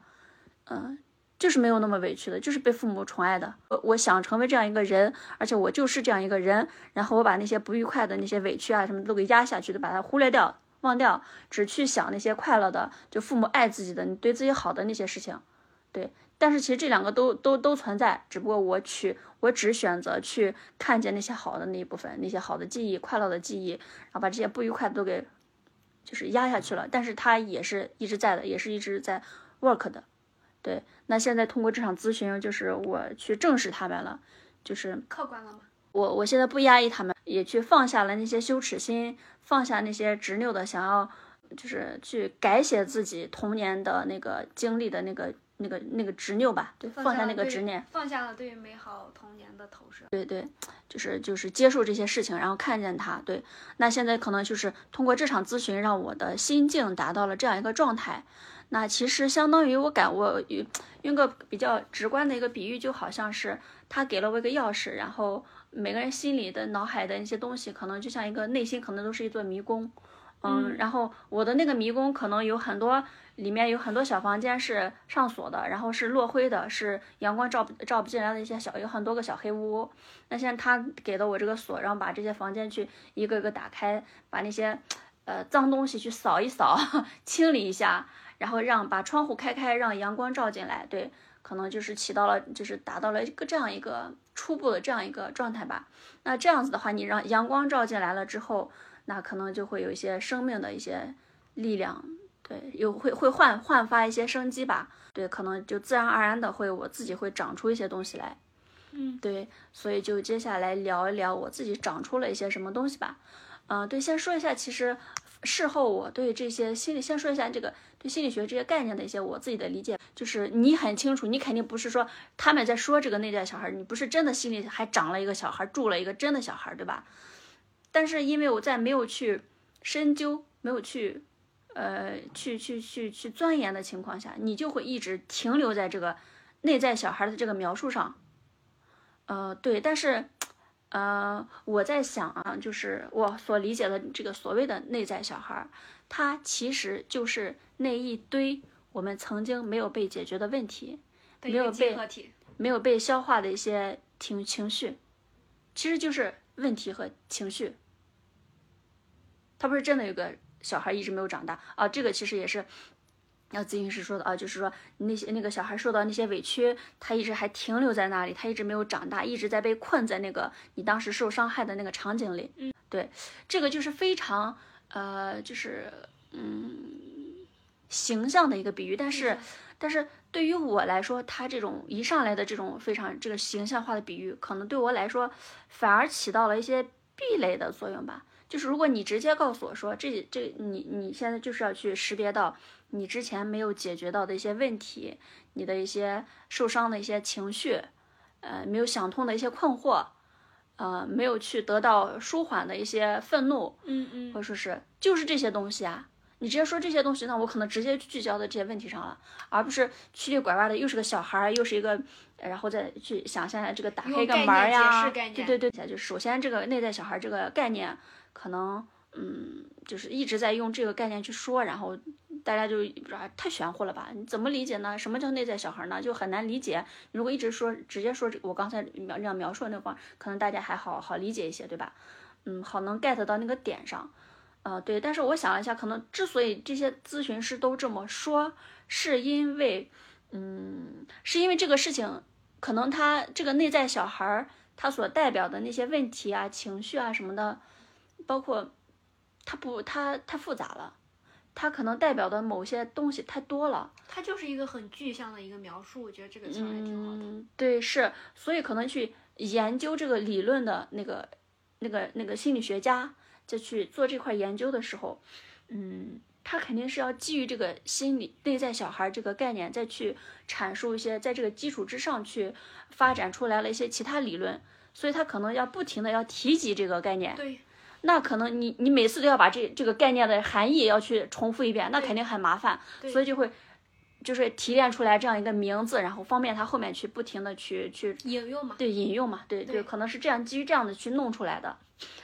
嗯。就是没有那么委屈的，就是被父母宠爱的。我我想成为这样一个人，而且我就是这样一个人。然后我把那些不愉快的那些委屈啊什么都给压下去，都把它忽略掉、忘掉，只去想那些快乐的，就父母爱自己的、你对自己好的那些事情。对，但是其实这两个都都都存在，只不过我去，我只选择去看见那些好的那一部分，那些好的记忆、快乐的记忆，然后把这些不愉快的都给就是压下去了。但是它也是一直在的，也是一直在 work 的。对，那现在通过这场咨询，就是我去正视他们了，就是客观了吗？我我现在不压抑他们，也去放下了那些羞耻心，放下那些执拗的想要，就是去改写自己童年的那个经历的那个那个那个执拗吧。对，放下那个执念，放下了对美好童年的投射。对对，就是就是接受这些事情，然后看见它。对，那现在可能就是通过这场咨询，让我的心境达到了这样一个状态。那其实相当于我感我用用个比较直观的一个比喻，就好像是他给了我一个钥匙，然后每个人心里的脑海的那些东西，可能就像一个内心，可能都是一座迷宫，嗯，然后我的那个迷宫可能有很多，里面有很多小房间是上锁的，然后是落灰的，是阳光照不照不进来的一些小，有很多个小黑屋。那现在他给了我这个锁，然后把这些房间去一个个打开，把那些呃脏东西去扫一扫，<laughs> 清理一下。然后让把窗户开开，让阳光照进来，对，可能就是起到了，就是达到了一个这样一个初步的这样一个状态吧。那这样子的话，你让阳光照进来了之后，那可能就会有一些生命的一些力量，对，有会会焕焕发一些生机吧。对，可能就自然而然的会我自己会长出一些东西来。嗯，对，所以就接下来聊一聊我自己长出了一些什么东西吧。嗯，对，先说一下，其实事后我对这些心理，先说一下这个。对心理学这些概念的一些我自己的理解，就是你很清楚，你肯定不是说他们在说这个内在小孩，你不是真的心里还长了一个小孩，住了一个真的小孩，对吧？但是因为我在没有去深究、没有去呃去去去去钻研的情况下，你就会一直停留在这个内在小孩的这个描述上。呃，对，但是呃，我在想啊，就是我所理解的这个所谓的内在小孩。他其实就是那一堆我们曾经没有被解决的问题，没有被没有被消化的一些情情绪，其实就是问题和情绪。他不是真的有个小孩一直没有长大啊，这个其实也是，那咨询师说的啊，就是说那些那个小孩受到那些委屈，他一直还停留在那里，他一直没有长大，一直在被困在那个你当时受伤害的那个场景里。嗯，对，这个就是非常。呃，就是嗯，形象的一个比喻，但是，但是对于我来说，他这种一上来的这种非常这个形象化的比喻，可能对我来说反而起到了一些壁垒的作用吧。就是如果你直接告诉我说，这这你你现在就是要去识别到你之前没有解决到的一些问题，你的一些受伤的一些情绪，呃，没有想通的一些困惑。呃，没有去得到舒缓的一些愤怒，嗯嗯，或者说是就是这些东西啊，你直接说这些东西，那我可能直接聚焦在这些问题上了，而不是曲里拐弯的，又是个小孩儿，又是一个，然后再去想象一下这个打开一个门呀，对对对，就首先这个内在小孩这个概念，可能嗯，就是一直在用这个概念去说，然后大家就不知道太玄乎了吧？你怎么理解呢？什么叫内在小孩呢？就很难理解。如果一直说直接说我刚才描这样描述的那话，可能大家还好好理解一些，对吧？嗯，好能 get 到那个点上。呃，对。但是我想了一下，可能之所以这些咨询师都这么说，是因为，嗯，是因为这个事情，可能他这个内在小孩儿他所代表的那些问题啊、情绪啊什么的，包括它不它太复杂了。它可能代表的某些东西太多了，它就是一个很具象的一个描述，我觉得这个词还挺好的。嗯，对，是，所以可能去研究这个理论的那个、那个、那个心理学家在去做这块研究的时候，嗯，他肯定是要基于这个心理内在小孩这个概念，再去阐述一些，在这个基础之上去发展出来了一些其他理论，所以他可能要不停的要提及这个概念。对。那可能你你每次都要把这这个概念的含义要去重复一遍，那肯定很麻烦，所以就会就是提炼出来这样一个名字，然后方便他后面去不停的去去引用嘛，对引用嘛，对对，可能是这样基于这样的去弄出来的，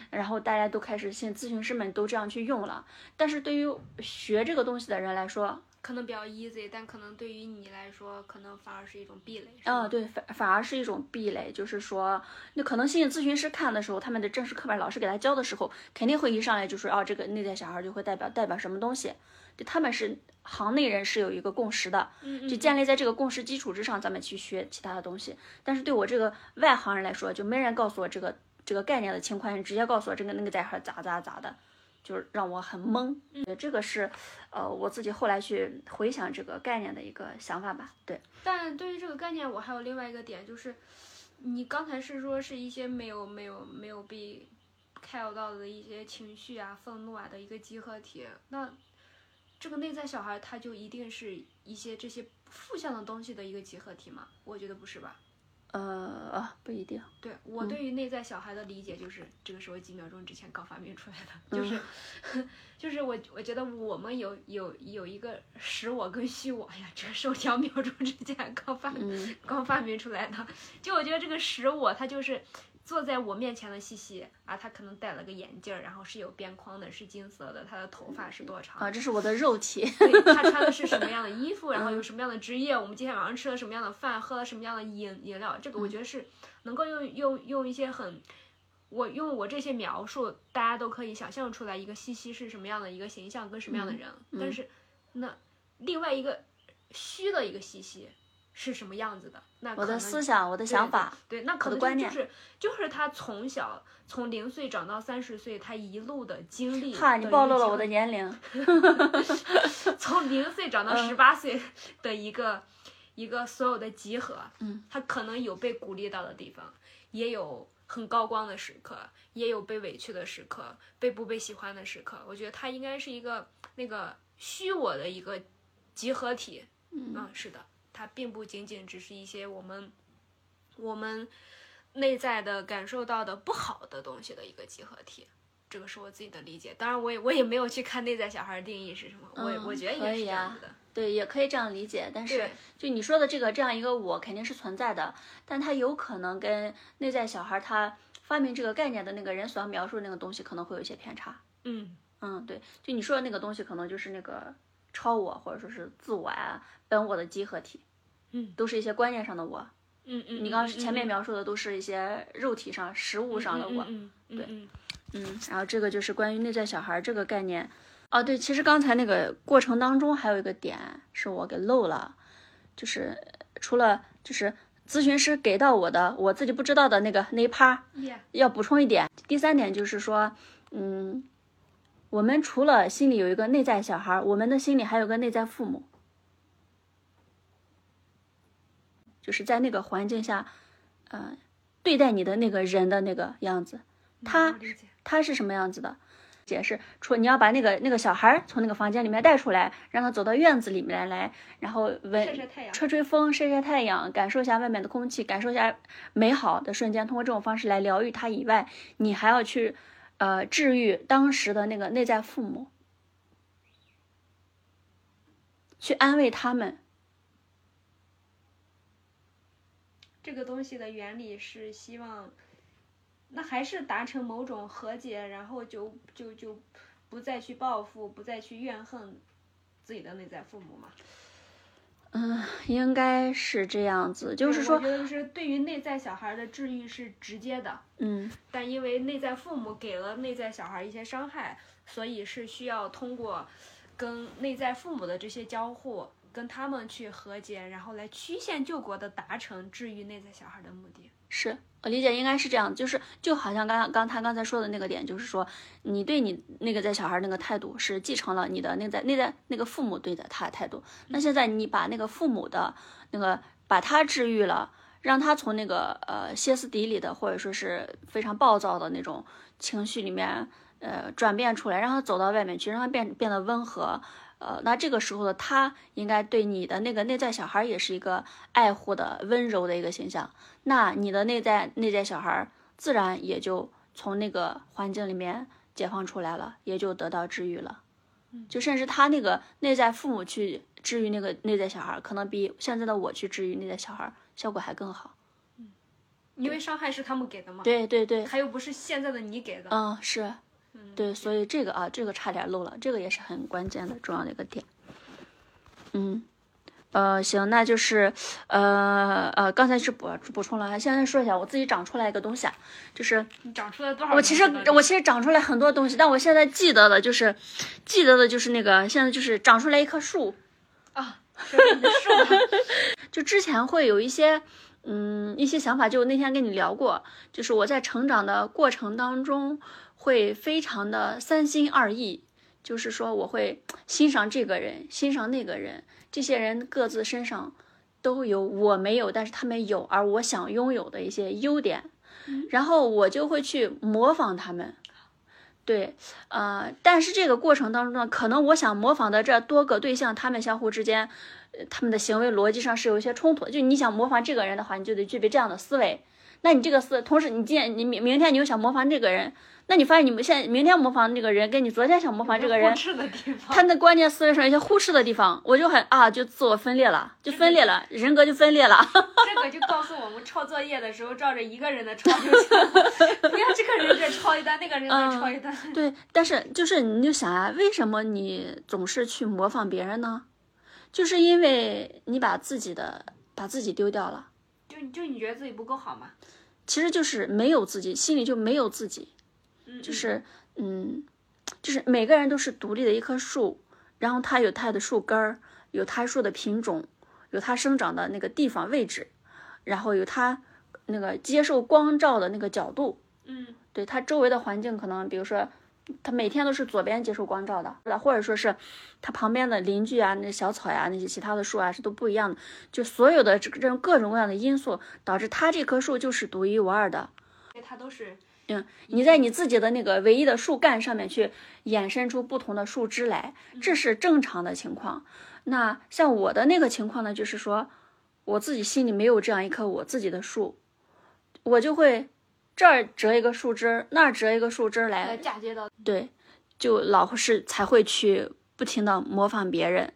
然后大家都开始现咨询师们都这样去用了，但是对于学这个东西的人来说。可能比较 easy，但可能对于你来说，可能反而是一种壁垒。嗯，对，反反而是一种壁垒，就是说，那可能心理咨询师看的时候，他们的正式课本老师给他教的时候，肯定会一上来就说，哦，这个内在小孩就会代表代表什么东西。就，他们是行内人是有一个共识的，就建立在这个共识基础之上，咱们去学其他的东西。但是对我这个外行人来说，就没人告诉我这个这个概念的情况，直接告诉我这个那个在孩咋咋咋的。就是让我很懵，嗯这个是，呃，我自己后来去回想这个概念的一个想法吧。对，但对于这个概念，我还有另外一个点，就是你刚才是说是一些没有没有没有被开导到的一些情绪啊、愤怒啊的一个集合体，那这个内在小孩他就一定是一些这些负向的东西的一个集合体吗？我觉得不是吧。呃，不一定。对我对于内在小孩的理解就是，这个是我几秒钟之前刚发明出来的，就是，<laughs> 就是我我觉得我们有有有一个实我跟虚我呀，这是我两秒钟之前刚发刚发明出来的，就我觉得这个实我它就是。坐在我面前的西西啊，他可能戴了个眼镜儿，然后是有边框的，是金色的。他的头发是多长啊？这是我的肉体。<laughs> 对，他穿的是什么样的衣服？然后有什么样的职业？我们今天晚上吃了什么样的饭？喝了什么样的饮饮料？这个我觉得是能够用用用一些很，我用我这些描述，大家都可以想象出来一个西西是什么样的一个形象跟什么样的人。但是那另外一个虚的一个西西。是什么样子的？那我的思想，我的想法，对，那可能就是就是他从小从零岁长到三十岁，他一路的经历。哈，你暴露了我的年龄。<laughs> 从零岁长到十八岁的一个一个所有的集合，嗯，他可能有被鼓励到的地方，也有很高光的时刻，也有被委屈的时刻，被不被喜欢的时刻。我觉得他应该是一个那个虚我的一个集合体。嗯，是的。它并不仅仅只是一些我们我们内在的感受到的不好的东西的一个集合体，这个是我自己的理解。当然，我也我也没有去看内在小孩定义是什么，我我觉得也是这样子的。对，也可以这样理解。但是，就你说的这个这样一个我肯定是存在的，但它有可能跟内在小孩他发明这个概念的那个人所要描述的那个东西可能会有一些偏差。嗯嗯，对，就你说的那个东西可能就是那个。超我或者说是自我啊，本我的集合体，嗯，都是一些观念上的我，嗯嗯，你刚前面描述的都是一些肉体上、食物上的我，嗯对，嗯，然后这个就是关于内在小孩这个概念，哦对，其实刚才那个过程当中还有一个点是我给漏了，就是除了就是咨询师给到我的我自己不知道的那个那一趴，要补充一点，第三点就是说，嗯。我们除了心里有一个内在小孩，我们的心里还有个内在父母，就是在那个环境下，呃，对待你的那个人的那个样子，他他是什么样子的？解释，除你要把那个那个小孩从那个房间里面带出来，让他走到院子里面来，然后闻吹吹风、晒晒太阳，感受一下外面的空气，感受一下美好的瞬间，通过这种方式来疗愈他以外，你还要去。呃，治愈当时的那个内在父母，去安慰他们。这个东西的原理是希望，那还是达成某种和解，然后就就就不再去报复，不再去怨恨，自己的内在父母嘛。嗯，应该是这样子，就是说我觉得是对于内在小孩的治愈是直接的，嗯，但因为内在父母给了内在小孩一些伤害，所以是需要通过跟内在父母的这些交互，跟他们去和解，然后来曲线救国的达成治愈内在小孩的目的。是我理解应该是这样，就是就好像刚刚他刚才说的那个点，就是说你对你那个在小孩那个态度是继承了你的内在内在那个父母对待他的态度。那现在你把那个父母的那个把他治愈了，让他从那个呃歇斯底里的或者说是非常暴躁的那种情绪里面呃转变出来，让他走到外面去，让他变变得温和。呃，那这个时候的他应该对你的那个内在小孩也是一个爱护的、温柔的一个形象。那你的内在内在小孩自然也就从那个环境里面解放出来了，也就得到治愈了。就甚至他那个内在父母去治愈那个内在小孩，可能比现在的我去治愈内在小孩效果还更好。因为伤害是他们给的嘛，对对对，他又不是现在的你给的。嗯，是，对，所以这个啊，这个差点漏了，这个也是很关键的、重要的一个点。嗯，呃，行，那就是，呃呃，刚才是补补充了，现在说一下我自己长出来一个东西啊，就是你长出来多少？我其实我其实长出来很多东西，但我现在记得的就是，记得的就是那个现在就是长出来一棵树，啊，是树。<laughs> 就之前会有一些，嗯，一些想法，就那天跟你聊过，就是我在成长的过程当中会非常的三心二意，就是说我会欣赏这个人，欣赏那个人，这些人各自身上都有我没有，但是他们有，而我想拥有的一些优点，然后我就会去模仿他们。对，呃，但是这个过程当中呢，可能我想模仿的这多个对象，他们相互之间，呃他们的行为逻辑上是有一些冲突。就你想模仿这个人的话，你就得具备这样的思维。那你这个思，同时你今天你明明天你又想模仿这个人，那你发现你们现在明天模仿这个人，跟你昨天想模仿这个人。<laughs> 他的关键思维上有一些忽视的地方，我就很啊，就自我分裂了，就分裂了，人格就分裂了。<laughs> 这个就告诉我们，抄作业的时候照着一个人的抄就行了，<laughs> 不要这个人这抄一段，那个人那抄一段。对，但是就是你就想啊、为什么你总是去模仿别人呢？就是因为你把自己的把自己丢掉了，就就你觉得自己不够好吗？其实就是没有自己，心里就没有自己，嗯，就是嗯，就是每个人都是独立的一棵树，然后它有它的树根儿，有它树的品种，有它生长的那个地方位置，然后有它那个接受光照的那个角度，嗯。对它周围的环境可能，比如说，它每天都是左边接受光照的，或者说是它旁边的邻居啊、那小草呀、那些其他的树啊是都不一样的，就所有的这这种各种各样的因素导致它这棵树就是独一无二的。因为它都是嗯，你在你自己的那个唯一的树干上面去衍生出不同的树枝来，这是正常的情况。那像我的那个情况呢，就是说我自己心里没有这样一棵我自己的树，我就会这儿折一个树枝，那儿折一个树枝来来，嫁接到对，就老是才会去不停的模仿别人。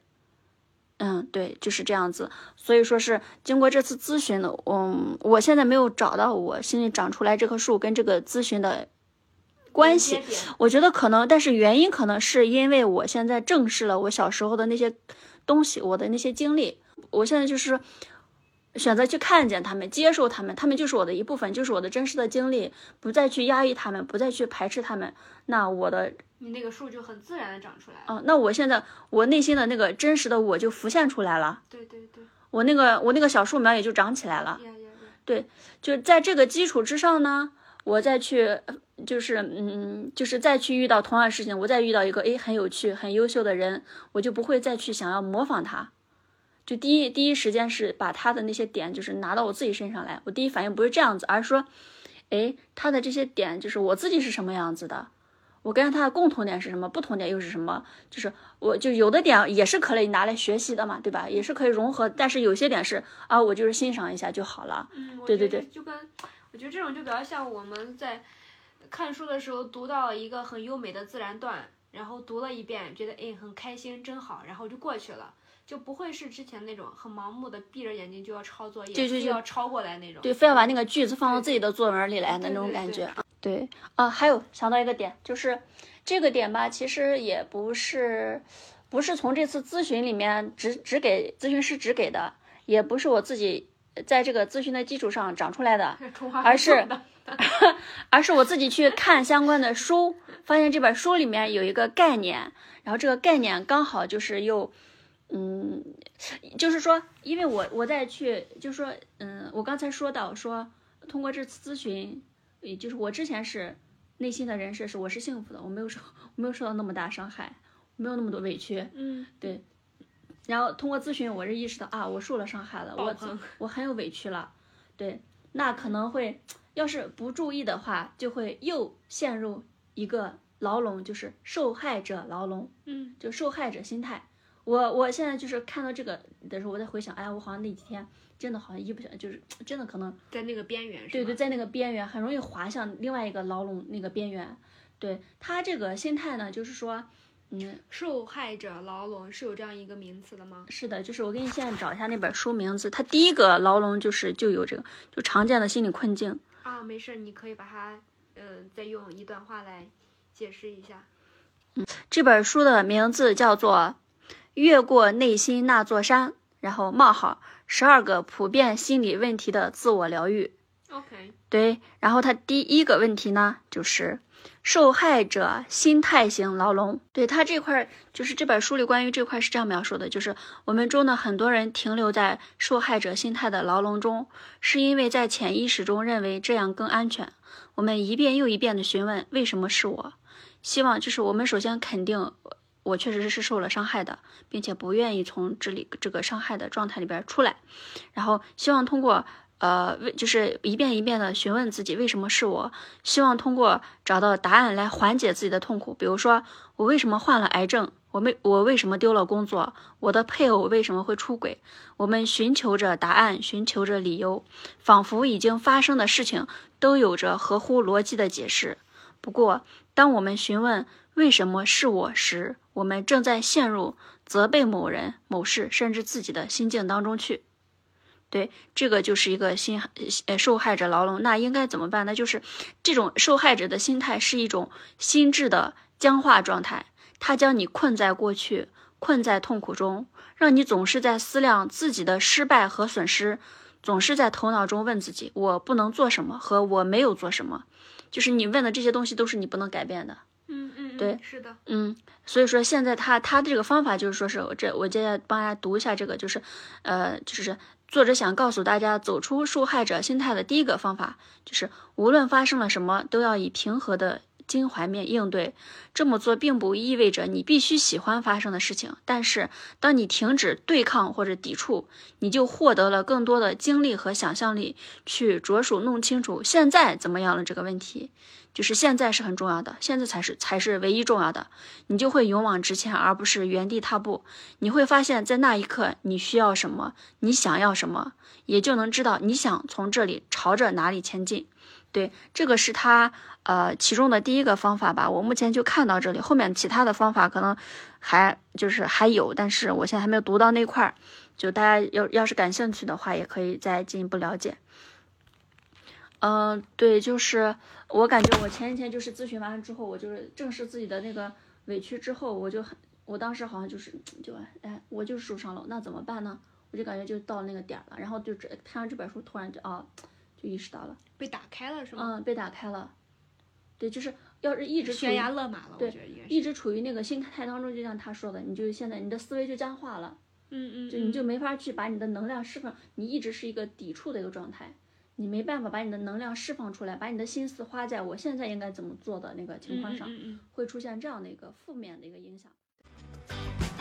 嗯，对，就是这样子。所以说是经过这次咨询的，嗯，我现在没有找到我心里长出来这棵树跟这个咨询的关系。我觉得可能，但是原因可能是因为我现在正视了我小时候的那些东西，我的那些经历，我现在就是选择去看见他们，接受他们，他们就是我的一部分，就是我的真实的经历，不再去压抑他们，不再去排斥他们。那我的你那个树就很自然的长出来了。啊、那我现在我内心的那个真实的我就浮现出来了，对对对，我那个我那个小树苗也就长起来了。呀呀呀！就在这个基础之上呢，我再去，呃就是嗯，就是再去遇到同样的事情，我再遇到一个诶很有趣、很优秀的人，我就不会再去想要模仿他。就第一第一时间是把他的那些点，就是拿到我自己身上来。我第一反应不是这样子，而是说，诶，他的这些点就是我自己是什么样子的，我跟他的共同点是什么，不同点又是什么？就是我就有的点也是可以拿来学习的嘛，对吧？也是可以融合，但是有些点是啊，我就是欣赏一下就好了。嗯，对对对就跟我觉得这种就比较像我们在看书的时候读到一个很优美的自然段，然后读了一遍，觉得哎很开心，真好，然后就过去了。就不会是之前那种很盲目的闭着眼睛就要抄作业，对对对非要抄过来那种。对，非要把那个句子放到自己的作文里来的那种感觉。对啊，还有想到一个点，就是这个点吧，其实也不是，不是从这次咨询里面只只给咨询师只给的，也不是我自己在这个咨询的基础上长出来的，<laughs> 而是 <laughs> 而是我自己去看相关的书，发现这本书里面有一个概念，然后这个概念刚好就是又，嗯，就是说，因为我我在去，就是说，嗯，我刚才说到说，通过这次咨询，也就是我之前是内心的人设是我是幸福的，我没有受我没有受到那么大伤害，没有那么多委屈，嗯，对。然后通过咨询，我是意识到啊，我受了伤害了，我我很有委屈了，对，那可能会要是不注意的话，就会又陷入一个牢笼，就是受害者牢笼，嗯，就受害者心态。我我现在就是看到这个的时候，我在回想，哎，我好像那几天真的好像一不小心，就是真的可能在那个边缘是对对，在那个边缘很容易滑向另外一个牢笼那个边缘。对他这个心态呢，就是说，嗯，受害者牢笼是有这样一个名词的吗？是的，就是我给你现在找一下那本书名字，它第一个牢笼就是就有这个就常见的心理困境。啊，没事，你可以把它，呃，再用一段话来解释一下。嗯这本书的名字叫做《越过内心那座山》，然后冒号十二个普遍心理问题的自我疗愈。OK，对，然后它第一个问题呢，就是受害者心态型牢笼。对它这块儿，就是这本书里关于这块是这样描述的，就是我们中的很多人停留在受害者心态的牢笼中，是因为在潜意识中认为这样更安全。我们一遍又一遍的询问为什么是我，希望就是我们首先肯定我确实是受了伤害的，并且不愿意从这里这个伤害的状态里边出来，然后希望通过。呃，为就是一遍一遍的询问自己为什么是我，希望通过找到答案来缓解自己的痛苦。比如说，我为什么患了癌症？我没我为什么丢了工作？我的配偶为什么会出轨？我们寻求着答案，寻求着理由，仿佛已经发生的事情都有着合乎逻辑的解释。不过，当我们询问为什么是我时，我们正在陷入责备某人、某事，甚至自己的心境当中去。对，这个就是一个心呃受害者牢笼。那应该怎么办？那就是这种受害者的心态是一种心智的僵化状态，它将你困在过去，困在痛苦中，让你总是在思量自己的失败和损失，总是在头脑中问自己：我不能做什么和我没有做什么。就是你问的这些东西都是你不能改变的。嗯嗯，对，是的，嗯，所以说现在他他的这个方法就是说是我这我接下来帮大家读一下这个，就是，呃，就是作者想告诉大家，走出受害者心态的第一个方法，就是无论发生了什么，都要以平和的襟怀面应对。这么做并不意味着你必须喜欢发生的事情，但是当你停止对抗或者抵触，你就获得了更多的精力和想象力，去着手弄清楚现在怎么样了这个问题。就是现在是很重要的，现在才是才是唯一重要的，你就会勇往直前，而不是原地踏步。你会发现在那一刻你需要什么，你想要什么，也就能知道你想从这里朝着哪里前进。对，这个是他呃其中的第一个方法吧。我目前就看到这里，后面其他的方法可能还就是还有，但是我现在还没有读到那块儿。就大家要要是感兴趣的话，也可以再进一步了解。嗯、对，就是我感觉我前几天就是咨询完了之后，我就是正视自己的那个委屈之后，我就很，我当时好像就是就哎，我就受伤了，那怎么办呢？我就感觉就到那个点儿了，然后就这看完这本书，突然就啊，就意识到了，被打开了是吗？嗯，被打开了。对，就是要是一直悬崖勒马了，我对觉得应该。一直处于那个心态当中，就像他说的，你就现在你的思维就僵化了。嗯嗯，就你就没法去把你的能量释放，你一直是一个抵触的一个状态，你没办法把你的能量释放出来，把你的心思花在我现在应该怎么做的那个情况上，嗯嗯嗯会出现这样的一个负面的一个影响。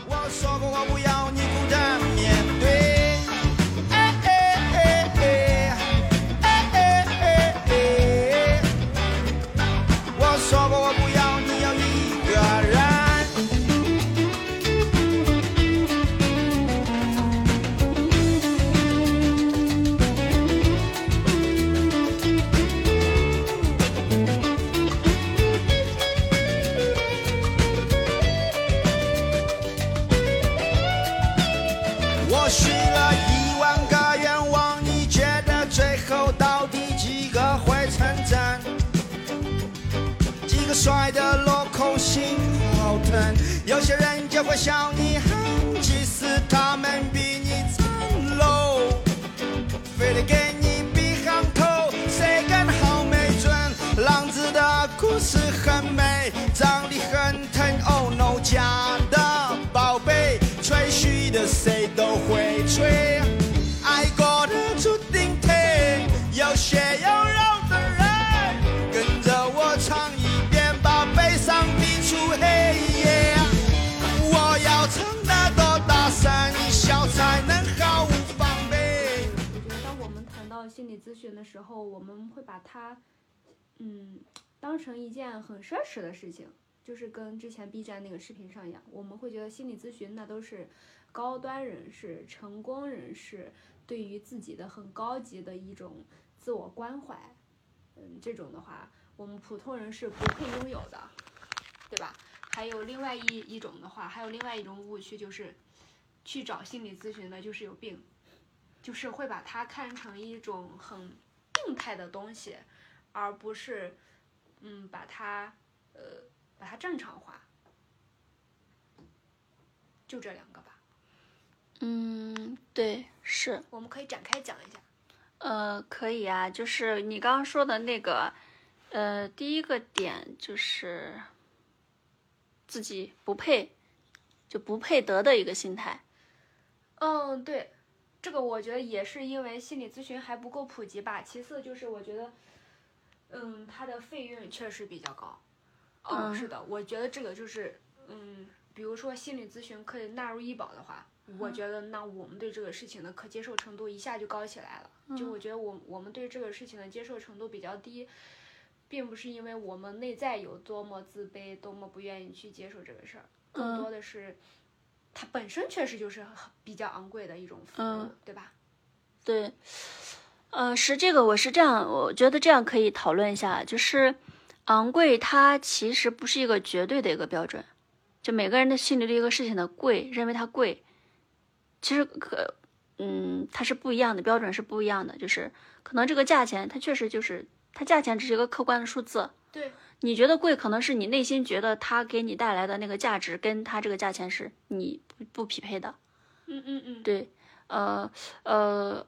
我说过我不要你孤单面对。果笑你狠，其实他们比理咨询的时候，我们会把它，嗯，当成一件很奢侈的事情，就是跟之前 B 站那个视频上一样，我们会觉得心理咨询那都是高端人士、成功人士对于自己的很高级的一种自我关怀，嗯，这种的话，我们普通人是不配拥有的，对吧？还有另外一一种的话，还有另外一种误区就是，去找心理咨询的就是有病。就是会把它看成一种很病态的东西，而不是嗯把它呃把它正常化。就这两个吧，嗯，对，是，我们可以展开讲一下。呃，可以啊，就是你刚刚说的那个，呃，第一个点就是自己不配，就不配得的一个心态。嗯，对，这个我觉得也是因为心理咨询还不够普及吧。其次就是我觉得，嗯，它的费用确实比较高。嗯，嗯是的，我觉得这个就是，嗯，比如说心理咨询可以纳入医保的话，我觉得那我们对这个事情的可接受程度一下就高起来了。就我觉得我我们对这个事情的接受程度比较低，并不是因为我们内在有多么自卑，多么不愿意去接受这个事儿，更多的是。它本身确实就是比较昂贵的一种服务，嗯对吧？对，呃，是这个，我是这样，我觉得这样可以讨论一下，就是昂贵，它其实不是一个绝对的一个标准，就每个人的心里对一个事情的贵，认为它贵，其实可，嗯，它是不一样的，标准是不一样的，就是可能这个价钱，它确实就是它价钱只是一个客观的数字，对，你觉得贵，可能是你内心觉得它给你带来的那个价值，跟它这个价钱是你不不匹配的。嗯嗯嗯，对，呃呃，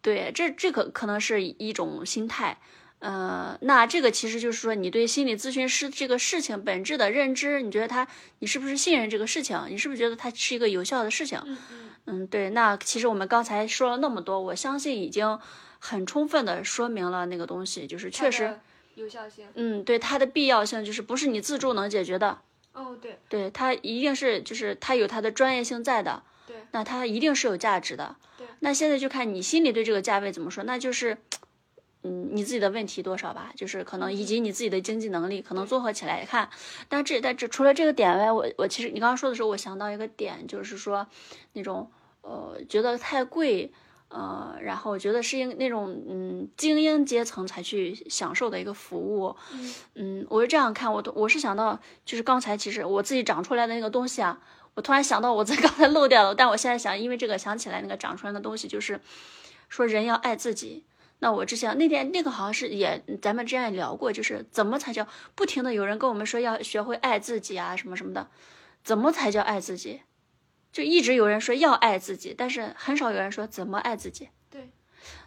对，这这个可能是一种心态。呃，那这个其实就是说，你对心理咨询师这个事情本质的认知，你觉得他，你是不是信任这个事情？你是不是觉得它是一个有效的事情？嗯嗯嗯，对。那其实我们刚才说了那么多，我相信已经很充分的说明了那个东西，就是确实，有效性。嗯，对它的必要性，就是不是你自助能解决的。哦，对对，它一定是就是它有它的专业性在的，对那它一定是有价值的。对，那现在就看你心里对这个价位怎么说，那就是，嗯，你自己的问题多少吧，就是可能以及你自己的经济能力，可能综合起来看。但这但这除了这个点外，我我其实你刚刚说的时候，我想到一个点，就是说那种呃觉得太贵。呃，然后我觉得是应那种嗯精英阶层才去享受的一个服务，嗯嗯，我是这样看，我都我是想到，就是刚才其实我自己长出来的那个东西啊，我突然想到我在 <laughs> 刚才漏掉了，但我现在想，因为这个想起来那个长出来的东西，就是说人要爱自己。那我之前那天那个好像是也咱们之前也聊过，就是怎么才叫不停的有人跟我们说要学会爱自己啊什么什么的，怎么才叫爱自己？就一直有人说要爱自己，但是很少有人说怎么爱自己。对，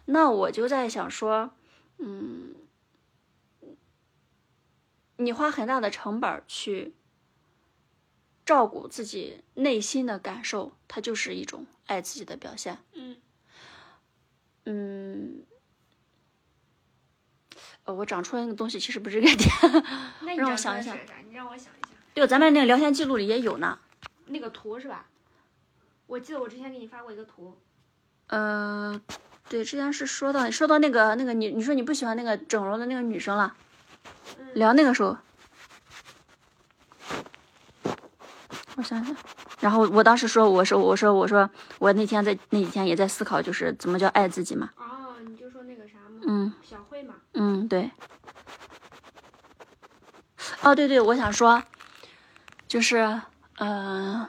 那我就在想说，嗯，你花很大的成本去照顾自己内心的感受，它就是一种爱自己的表现。嗯嗯，呃，我长出来那个东西其实不是这个点，让我想一？你让我想一想，对，咱们那个聊天记录里也有呢。那个图是吧？我记得我之前给你发过一个图。呃，对，之前是说到说到那个那个你你说你不喜欢那个整容的那个女生了，嗯聊那个时候，我想想，然后我当时说我说我说我说我那天在那几天也在思考，就是怎么叫爱自己嘛，哦，你就说那个啥嘛，嗯小慧嘛。嗯，对，哦对对，我想说，就是呃，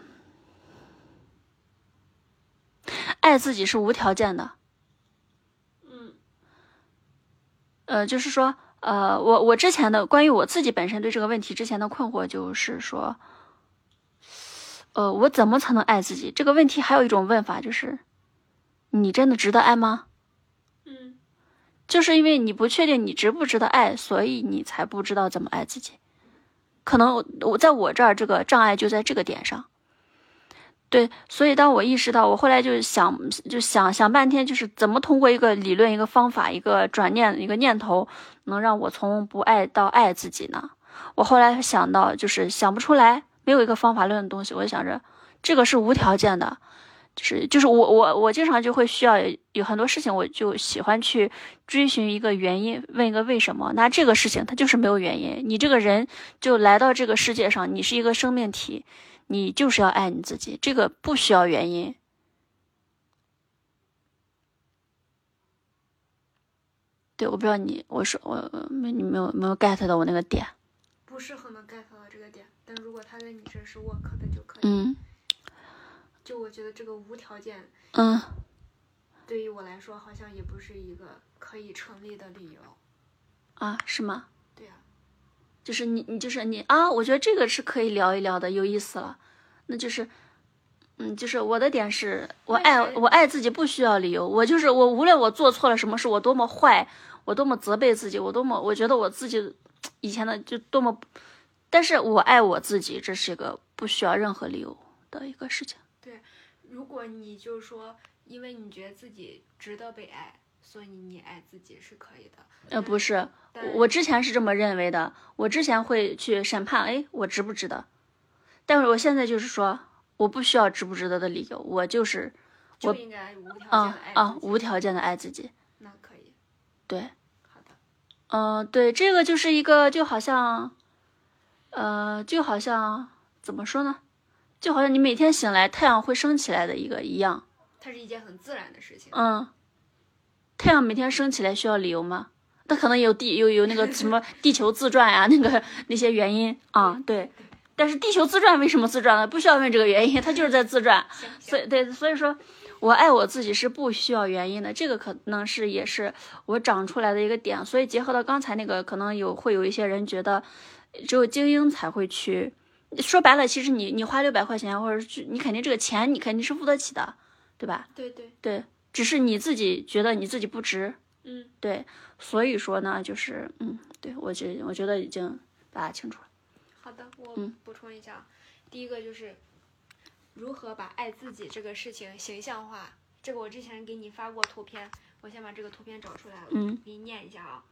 爱自己是无条件的。嗯呃，就是说，呃，我我之前的关于我自己本身对这个问题之前的困惑就是说，呃，我怎么才能爱自己？这个问题还有一种问法就是，你真的值得爱吗？嗯，就是因为你不确定你值不值得爱，所以你才不知道怎么爱自己。可能我在我这儿这个障碍就在这个点上。对，所以当我意识到，我后来就想，就想想半天，就是怎么通过一个理论、一个方法、一个转念、一个念头，能让我从不爱到爱自己呢？我后来想到，就是想不出来，没有一个方法论的东西。我就想着，这个是无条件的，就是就是我我我经常就会需要有很多事情，我就喜欢去追寻一个原因，问一个为什么。那这个事情它就是没有原因，你这个人就来到这个世界上，你是一个生命体。你就是要爱你自己，这个不需要原因。对，我不知道你，我说我没你没有没有 get 到我那个点。不是很能 get 到这个点，但如果他在你这是 work 的就可以。嗯。就我觉得这个无条件。嗯。对于我来说，好像也不是一个可以成立的理由。啊？是吗？就是你，你就是你啊！我觉得这个是可以聊一聊的，有意思了。那就是，嗯，就是我的点是，我爱我爱自己不需要理由。我就是我，无论我做错了什么事，我多么坏，我多么责备自己，我多么我觉得我自己以前的就多么，但是我爱我自己，这是一个不需要任何理由的一个事情。对，如果你就是说，因为你觉得自己值得被爱。所以你爱自己是可以的，呃，不是，我之前是这么认为的，我之前会去审判，哎，我值不值得？但是我现在就是说，我不需要值不值得的理由，我就是，我应该无条件啊啊，无条件的爱自己，那可以，对，好的，嗯，对，这个就是一个，就好像，呃，就好像怎么说呢？就好像你每天醒来，太阳会升起来的一个一样，它是一件很自然的事情，嗯。太阳每天升起来需要理由吗？它可能有地有有那个什么地球自转呀，那个那些原因啊，对。但是地球自转为什么自转呢？不需要问这个原因，它就是在自转。所以对，所以说我爱我自己是不需要原因的，这个可能是也是我长出来的一个点。所以结合到刚才那个，可能有会有一些人觉得只有精英才会去。说白了，其实你你花六百块钱，或者是你肯定这个钱你肯定是付得起的，对吧？对对对。只是你自己觉得你自己不值，嗯，对，所以说呢，就是嗯，对我觉我觉得已经把它清楚了。好的，我补充一下，第一个就是如何把爱自己这个事情形象化。这个我之前给你发过图片，我先把这个图片找出来了，嗯，给你念一下啊。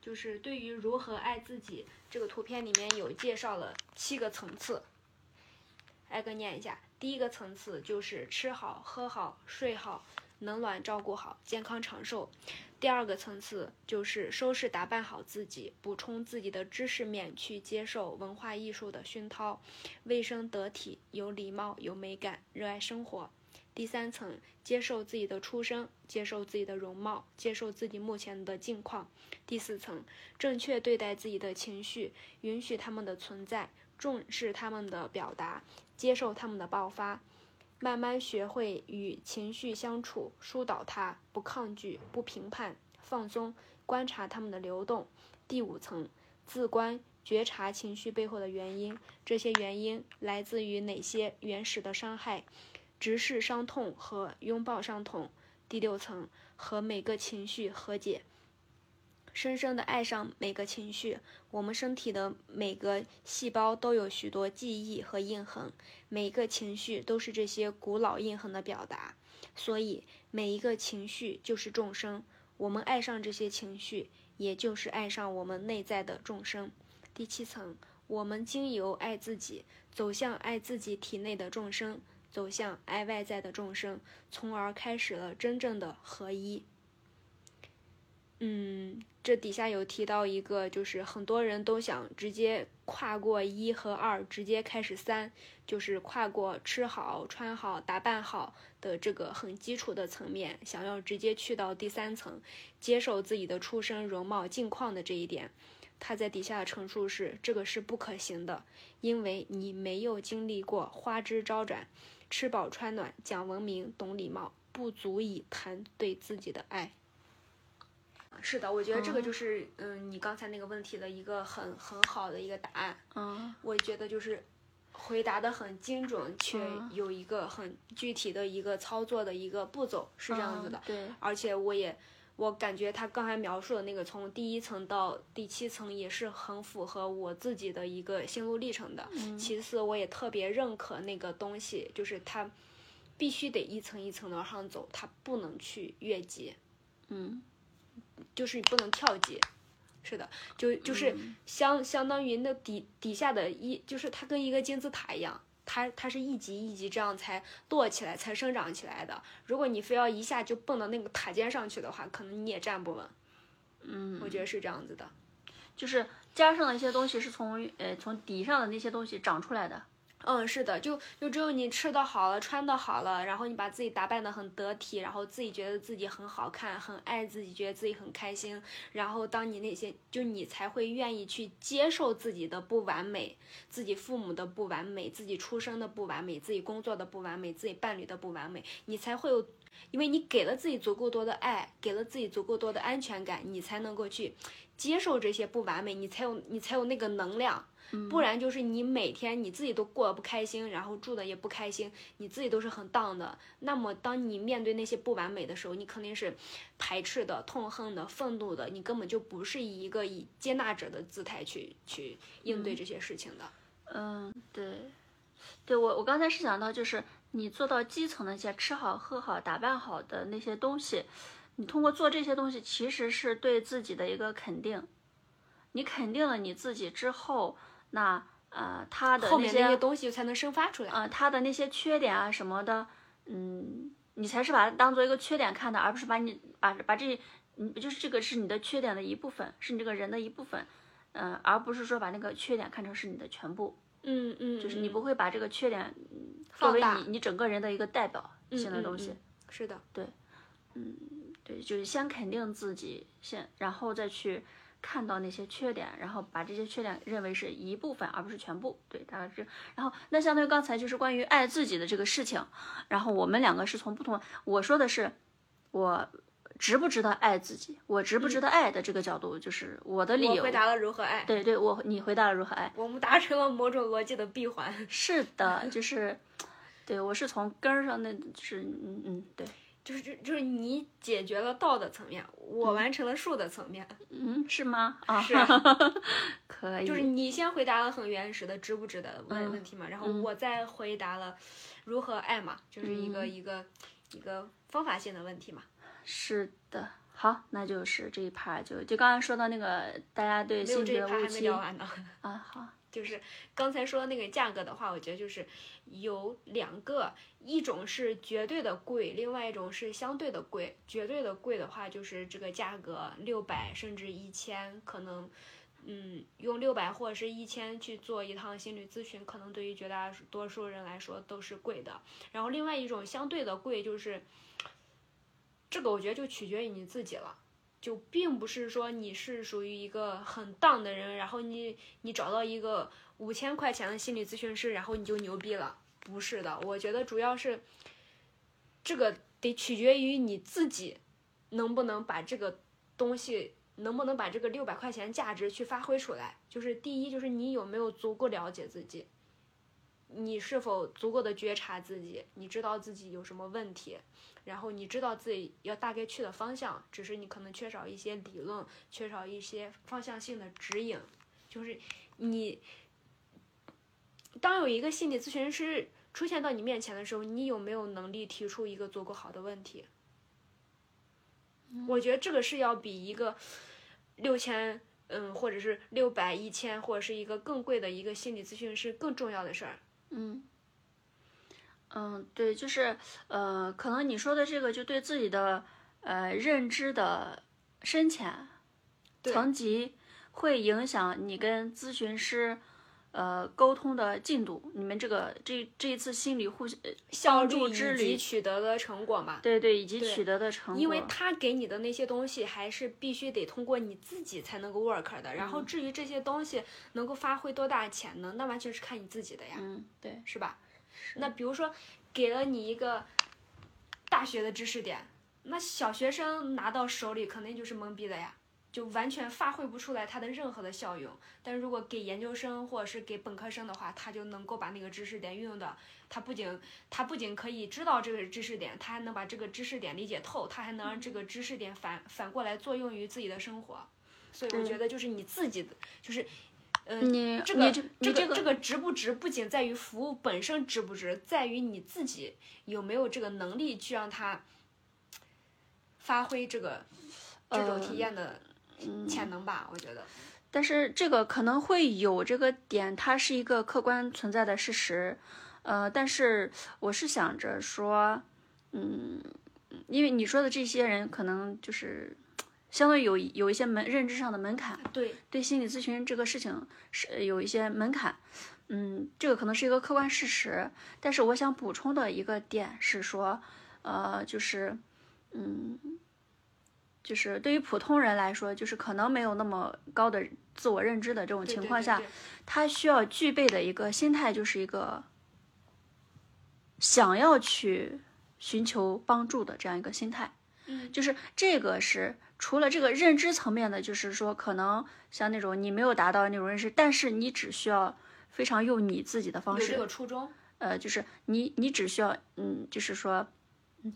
就是对于如何爱自己，这个图片里面有介绍了七个层次，挨个念一下。第一个层次就是吃好、喝好、睡好。冷暖照顾好，健康长寿。第二个层次就是收拾打扮好自己，补充自己的知识面，去接受文化艺术的熏陶，卫生得体，有礼貌，有美感，热爱生活。第三层，接受自己的出生，接受自己的容貌，接受自己目前的境况。第四层，正确对待自己的情绪，允许他们的存在，重视他们的表达，接受他们的爆发。慢慢学会与情绪相处，疏导它，不抗拒，不评判，放松，观察它们的流动。第五层，自观，觉察情绪背后的原因，这些原因来自于哪些原始的伤害，直视伤痛和拥抱伤痛。第六层，和每个情绪和解。深深的爱上每个情绪。我们身体的每个细胞都有许多记忆和印痕，每一个情绪都是这些古老印痕的表达。所以，每一个情绪就是众生。我们爱上这些情绪，也就是爱上我们内在的众生。第七层，我们经由爱自己，走向爱自己体内的众生，走向爱外在的众生，从而开始了真正的合一。嗯，这底下有提到一个，就是很多人都想直接跨过一和二，直接开始三，就是跨过吃好、穿好、打扮好的这个很基础的层面，想要直接去到第三层，接受自己的出身、容貌、境况的这一点。他在底下的陈述是：这个是不可行的，因为你没有经历过花枝招展、吃饱穿暖、讲文明、懂礼貌，不足以谈对自己的爱。是的，我觉得这个就是嗯，你刚才那个问题的一个很很好的一个答案。嗯，我觉得就是，回答的很精准，却嗯有一个很具体的一个操作的一个步骤，是这样子的。嗯对，而且我也，我感觉他刚才描述的那个从第一层到第七层也是很符合我自己的一个心路历程的。嗯其次，我也特别认可那个东西，就是它必须得一层一层的往上走，它不能去越级，嗯就是你不能跳级。是的，就就是相相当于那底底下的一，就是它跟一个金字塔一样，它它是一级一级这样才摞起来，才生长起来的。如果你非要一下就蹦到那个塔尖上去的话，可能你也站不稳。嗯，我觉得是这样子的。就是加上的一些东西是从呃从底上的那些东西长出来的。嗯，是的，就就只有你吃的好了，穿的好了，然后你把自己打扮的很得体，然后自己觉得自己很好看，很爱自己，觉得自己很开心，然后当你那些，就你才会愿意去接受自己的不完美，自己父母的不完美，自己出生的不完美，自己工作的不完美，自己伴侣的不完美，你才会有，因为你给了自己足够多的爱，给了自己足够多的安全感，你才能够去接受这些不完美，你才有你才有那个能量。不然就是你每天你自己都过得不开心，然后住的也不开心，你自己都是很 down 的。那么当你面对那些不完美的时候，你肯定是排斥的、痛恨的、愤怒的，你根本就不是以一个以接纳者的姿态去去应对这些事情的。嗯，对，对我我刚才是想到，就是你做到基层的那些吃好喝好打扮好的那些东西，你通过做这些东西，其实是对自己的一个肯定。你肯定了你自己之后，那呃他的后面那些东西才能生发出来。呃他的那些缺点啊什么的，嗯，你才是把它当做一个缺点看的，而不是把你把把这，嗯，就是这个是你的缺点的一部分，是你这个人的一部分，嗯、而不是说把那个缺点看成是你的全部。嗯嗯，就是你嗯不会把这个缺点嗯作为你你整个人的一个代表性的嗯东西。嗯是的，对，嗯对，就是先肯定自己，先然后再去看到那些缺点，然后把这些缺点认为是一部分，而不是全部。对，大概是。然后那相当于刚才就是关于爱自己的这个事情，然后我们两个是从不同，我说的是我。值不值得爱自己？我值不值得爱的这个角度，就是我的理由。我回答了如何爱，对对，我你回答了如何爱？我们达成了某种逻辑的闭环。是的，就是，<laughs> 对我是从根儿上那，就是嗯嗯，对，就是就就是你解决了道的层面，我完成了术的层面。嗯，是吗？啊，是啊可以，就是你先回答了很原始的值不值得问嗯问题嘛，然后嗯我再回答了如何爱嘛，就是一个嗯一个一个方法性的问题嘛。是的。好，那就是这一趴就就刚才说到那个大家对性别这一趴还没误区聊完呢。啊，好，就是刚才说的那个价格的话，我觉得就是有两个，一种是绝对的贵，另外一种是相对的贵。绝对的贵的话，就是这个价格六百甚至一千，可能，嗯，用六百或者是一千去做一趟心理咨询，可能对于绝大多数人来说都是贵的。然后另外一种相对的贵，就是这个我觉得就取决于你自己了。就并不是说你是属于一个很荡的人，然后你你找到一个五千块钱的心理咨询师，然后你就牛逼了。不是的，我觉得主要是这个得取决于你自己能不能把这个东西，能不能把这个六百块钱价值去发挥出来。就是第一，就是你有没有足够了解自己，你是否足够的觉察自己，你知道自己有什么问题，然后你知道自己要大概去的方向，只是你可能缺少一些理论，缺少一些方向性的指引。就是你，当有一个心理咨询师出现到你面前的时候，你有没有能力提出一个足够好的问题？我觉得这个是要比一个六千，嗯，或者是六百、一千，或者是一个更贵的一个心理咨询师更重要的事儿。嗯，嗯，对，就是呃，可能你说的这个就对自己的呃认知的深浅层级会影响你跟咨询师呃沟通的进度。你们这个这这一次心理互相帮助之旅，及取得的成果嘛。对对，以及取得的成果，因为他给你的那些东西，还是必须得通过你自己才能够 work 的。然后嗯至于这些东西能够发挥多大潜能，那完全是看你自己的呀，嗯，对，是吧？那比如说给了你一个大学的知识点，那小学生拿到手里肯定就是懵逼的呀。就完全发挥不出来它的任何的效用。但如果给研究生或者是给本科生的话，他就能够把那个知识点运用的，他不仅他不仅可以知道这个知识点，他还能把这个知识点理解透，他还能让这个知识点反反过来作用于自己的生活。所以我觉得就是你自己的，就是，呃，你这个你这这个这个值不值，不仅在于服务本身值不值，在于你自己有没有这个能力去让它发挥这个这种呃体验的嗯潜能吧。我觉得，但是这个可能会有这个点，它是一个客观存在的事实，呃，但是我是想着说，嗯，因为你说的这些人可能就是相对有有一些门认知上的门槛，对，对心理咨询这个事情是有一些门槛，嗯，这个可能是一个客观事实，但是我想补充的一个点是说，呃，就是，嗯。就是对于普通人来说，就是可能没有那么高的自我认知的这种情况下，对对他需要具备的一个心态，就是一个想要去寻求帮助的这样一个心态。嗯就是这个是除了这个认知层面的，就是说可能像那种你没有达到那种认识，但是你只需要非常用你自己的方式有这个初衷，呃，就是你你只需要，嗯，就是说，嗯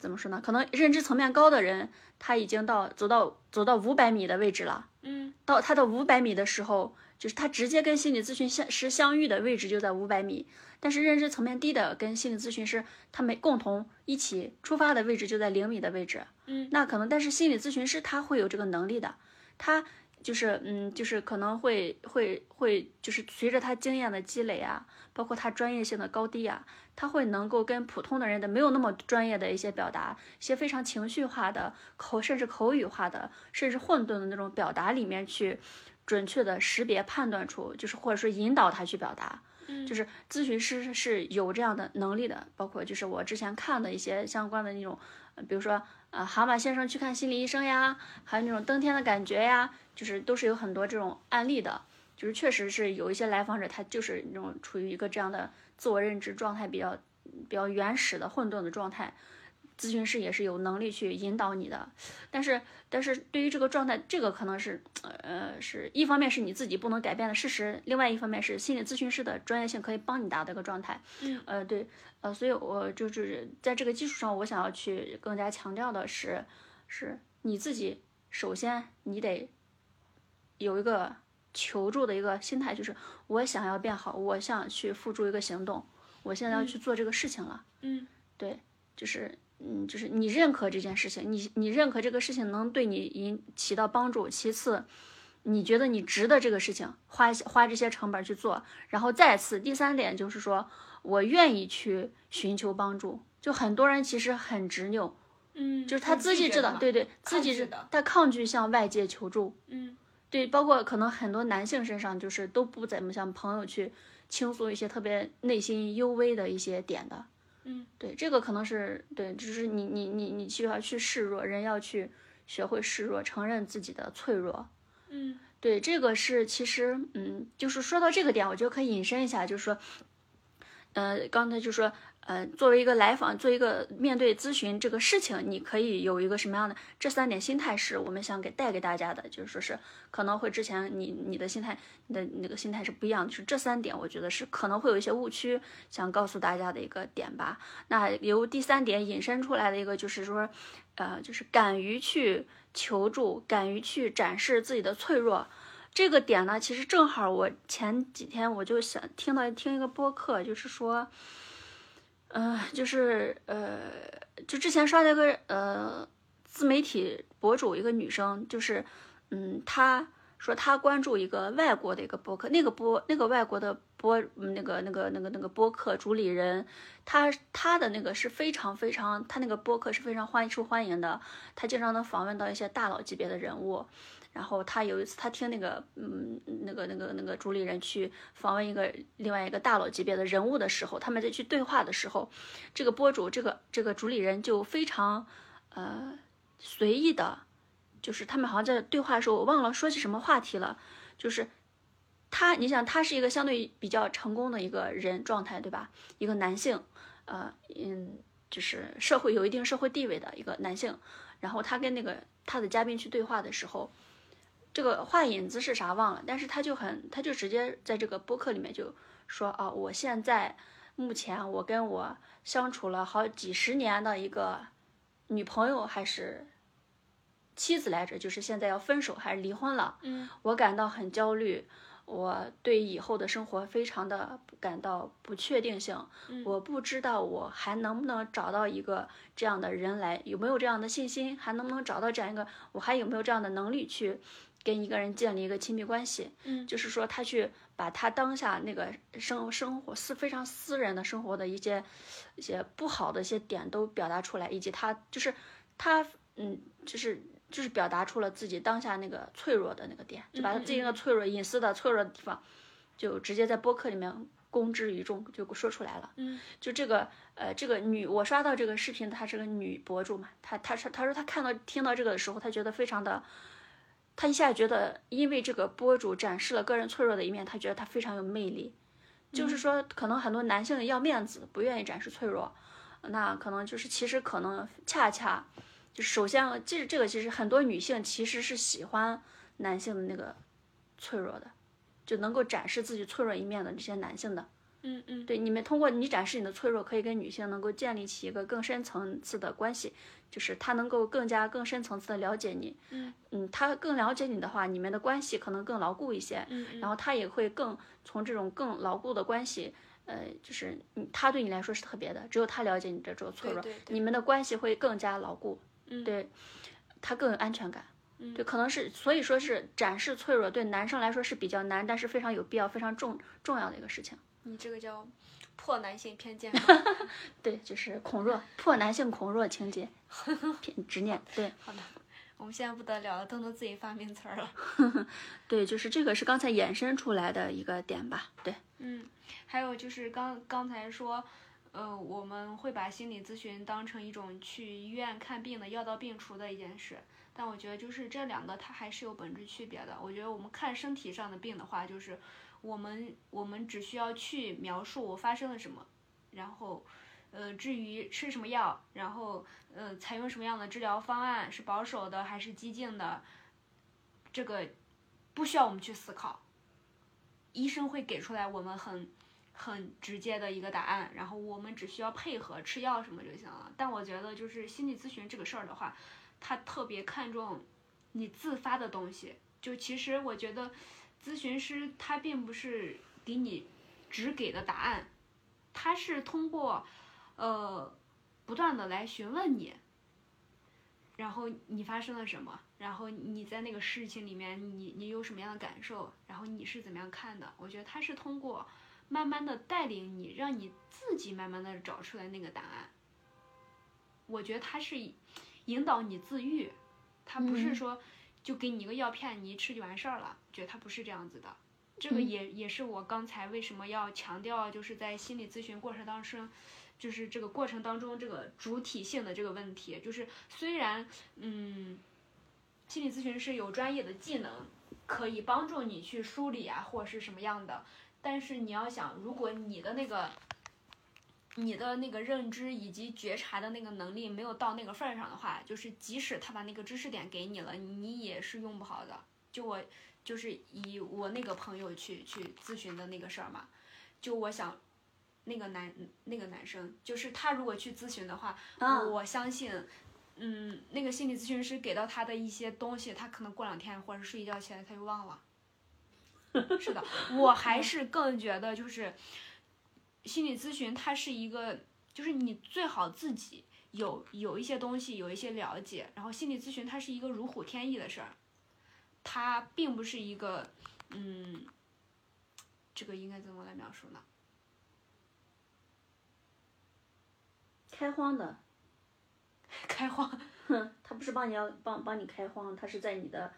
怎么说呢？可能认知层面高的人，他已经到走到走到五百米的位置了。嗯到他的五百米的时候，就是他直接跟心理咨询相师相遇的位置就在五百米。但是认知层面低的跟心理咨询师他们共同一起出发的位置就在零米的位置。嗯，那可能，但是心理咨询师他会有这个能力的，他就是嗯，就是可能会会会就是随着他经验的积累啊，包括他专业性的高低啊，他会能够跟普通的人的没有那么专业的一些表达，一些非常情绪化的口，甚至口语化的，甚至混沌的那种表达里面去准确的识别判断出，就是或者说引导他去表达。嗯就是咨询师是有这样的能力的，包括就是我之前看的一些相关的那种，呃比如说呃蛤蟆先生去看心理医生呀，还有那种登天的感觉呀，就是都是有很多这种案例的，就是确实是有一些来访者他就是那种处于一个这样的自我认知状态比较比较原始的混沌的状态，咨询师也是有能力去引导你的，但是但是对于这个状态，这个可能是呃是一方面是你自己不能改变的事实，另外一方面是心理咨询师的专业性可以帮你达到一个状态。嗯呃对，呃所以我就是在这个基础上，我想要去更加强调的是，是你自己首先你得有一个求助的一个心态，就是我想要变好，我想去付诸一个行动，我现在要去做这个事情了。嗯对，就是嗯，就是你认可这件事情，你你认可这个事情能对你引起到帮助。其次，你觉得你值得这个事情花花这些成本去做。然后再次，第三点就是说我愿意去寻求帮助。就很多人其实很执拗，嗯，就是他自己知道，对对，自己知道他抗拒向外界求助。嗯对，包括可能很多男性身上就是都不怎么向朋友去倾诉一些特别内心幽微的一些点的。嗯，对，这个可能是对，就是你你你你需要去示弱，人要去学会示弱，承认自己的脆弱。嗯对，这个是其实，嗯，就是说到这个点，我觉得可以引申一下，就是说，呃，刚才就说，呃，作为一个来访，做一个面对咨询这个事情，你可以有一个什么样的这三点心态是我们想给带给大家的，就是说是可能会之前你你的心态，你的那个心态是不一样的，就是这三点，我觉得是可能会有一些误区，想告诉大家的一个点吧。那由第三点引申出来的一个就是说，呃，就是敢于去求助，敢于去展示自己的脆弱。这个点呢，其实正好我前几天我就想听到听一个播客，就是说，呃，就是呃，就之前刷到一个呃自媒体博主，一个女生，就是嗯，她说她关注一个外国的一个播客，那个播那个外国的播那个那个那个那个播客主理人，她她的那个是非常非常，她那个播客是非常欢受欢迎的，她经常能访问到一些大佬级别的人物。然后他有一次，他听那个，嗯，那个那个那个主理人去访问一个另外一个大佬级别的人物的时候，他们在去对话的时候，这个播主，这个这个主理人就非常，呃，随意的，就是他们好像在对话的时候，我忘了说起什么话题了，就是他，你想他是一个相对比较成功的一个人状态，对吧？一个男性，呃，嗯，就是社会有一定社会地位的一个男性，然后他跟那个他的嘉宾去对话的时候。这个画引子是啥忘了，但是他就很，他就直接在这个播客里面就说啊，我现在目前我跟我相处了好几十年的一个女朋友还是妻子来着，就是现在要分手还是离婚了，嗯，我感到很焦虑。我对以后的生活非常的感到不确定性，我不知道我还能不能找到一个这样的人来，有没有这样的信心，还能不能找到这样一个，我还有没有这样的能力去跟一个人建立一个亲密关系？嗯，就是说他去把他当下那个生生活私非常私人的生活的一些一些不好的一些点都表达出来，以及他就是他嗯就是。就是表达出了自己当下那个脆弱的那个点，就把他自己那个脆弱、隐私的脆弱的地方，就直接在播客里面公之于众，就说出来了。嗯，就这个呃，这个女，我刷到这个视频，她是个女博主嘛，她她说她说她看到听到这个的时候，她觉得非常的，她一下觉得因为这个博主展示了个人脆弱的一面，他觉得他非常有魅力。就是说，可能很多男性要面子，不愿意展示脆弱，那可能就是其实可能恰恰。就首先，这这个其实很多女性其实是喜欢男性的那个脆弱的，就能够展示自己脆弱一面的这些男性的。嗯嗯，对，你们通过你展示你的脆弱，可以跟女性能够建立起一个更深层次的关系，就是她能够更加更深层次的了解你。嗯嗯，他更了解你的话，你们的关系可能更牢固一些。嗯嗯，然后她也会更从这种更牢固的关系，呃，就是你他对你来说是特别的，只有他了解你这种脆弱，对对对你们的关系会更加牢固。嗯，对，他更有安全感。嗯，对，可能是所以说是展示脆弱，对男生来说是比较难，但是非常有必要、非常重重要的一个事情。你这个叫破男性偏见。<laughs> 对，就是恐弱，破男性恐弱情节，偏执念。对，好的，我们现在不得了了，都能自己发明词儿了。<laughs> 对，就是这个是刚才衍生出来的一个点吧？对，嗯，还有就是刚刚才说。呃，我们会把心理咨询当成一种去医院看病的药到病除的一件事，但我觉得就是这两个它还是有本质区别的。我觉得我们看身体上的病的话，就是我们我们只需要去描述我发生了什么，然后，呃，至于吃什么药，然后呃采用什么样的治疗方案，是保守的还是激进的，这个不需要我们去思考，医生会给出来我们很。很直接的一个答案，然后我们只需要配合吃药什么就行了。但我觉得就是心理咨询这个事儿的话，他特别看重你自发的东西。就其实我觉得，咨询师他并不是给你只给的答案，他是通过呃不断的来询问你，然后你发生了什么，然后你在那个事情里面你你有什么样的感受，然后你是怎么样看的？我觉得他是通过。慢慢的带领你，让你自己慢慢的找出来那个答案。我觉得他是引导你自愈，他不是说就给你一个药片，你一吃就完事儿了。觉得他不是这样子的。这个也也是我刚才为什么要强调，就是在心理咨询过程当中，就是这个过程当中这个主体性的这个问题。就是虽然嗯，心理咨询师有专业的技能，可以帮助你去梳理啊，或是什么样的。但是你要想，如果你的那个、你的那个认知以及觉察的那个能力没有到那个份儿上的话，就是即使他把那个知识点给你了，你也是用不好的。就我就是以我那个朋友去去咨询的那个事儿嘛，就我想那个男那个男生，就是他如果去咨询的话，我相信，嗯，那个心理咨询师给到他的一些东西，他可能过两天或者睡一觉起来他就忘了。<laughs> 是的，我还是更觉得就是心理咨询，它是一个，就是你最好自己有有一些东西有一些了解，然后心理咨询它是一个如虎添翼的事儿，它并不是一个，嗯，这个应该怎么来描述呢？开荒的，开荒，哼，他不是帮你要帮帮你开荒，他是在你的。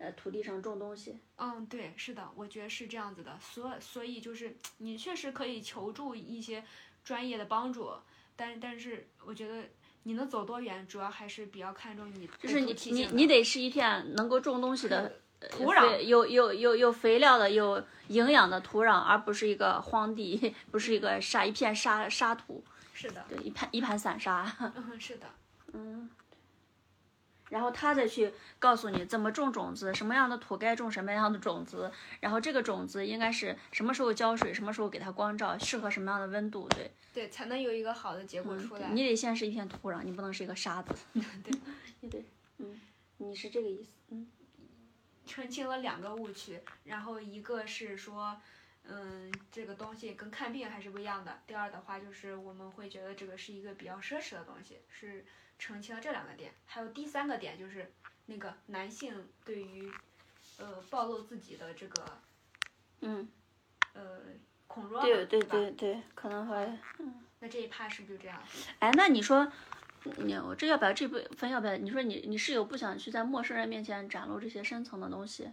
呃，土地上种东西。嗯，对，是的，我觉得是这样子的。所所以就是你确实可以求助一些专业的帮助，但但是我觉得你能走多远，主要还是比较看重你。就是你你你得是一片能够种东西的土壤，有有有有肥料的、有营养的土壤，而不是一个荒地，<laughs> 不是一个沙一片沙沙土。是的。对，一盘一盘散沙。嗯，是的。嗯。然后他再去告诉你怎么种种子，什么样的土该种什么样的种子，然后这个种子应该是什么时候浇水，什么时候给它光照，适合什么样的温度，对，对，才能有一个好的结果出来。你得先是一片土壤，你不能是一个沙子。<laughs> <laughs> 对，对对，嗯，你是这个意思，嗯。澄清了两个误区，然后一个是说，嗯，这个东西跟看病还是不一样的。第二的话就是我们会觉得这个是一个比较奢侈的东西，是澄清了这两个点。还有第三个点就是那个男性对于，呃，暴露自己的这个，嗯，呃，恐弱对对对对，可能会，嗯。那这一趴是不是就这样？哎，那你说。你我这要不要这部分要不要？你说你你室友不想去在陌生人面前展露这些深层的东西，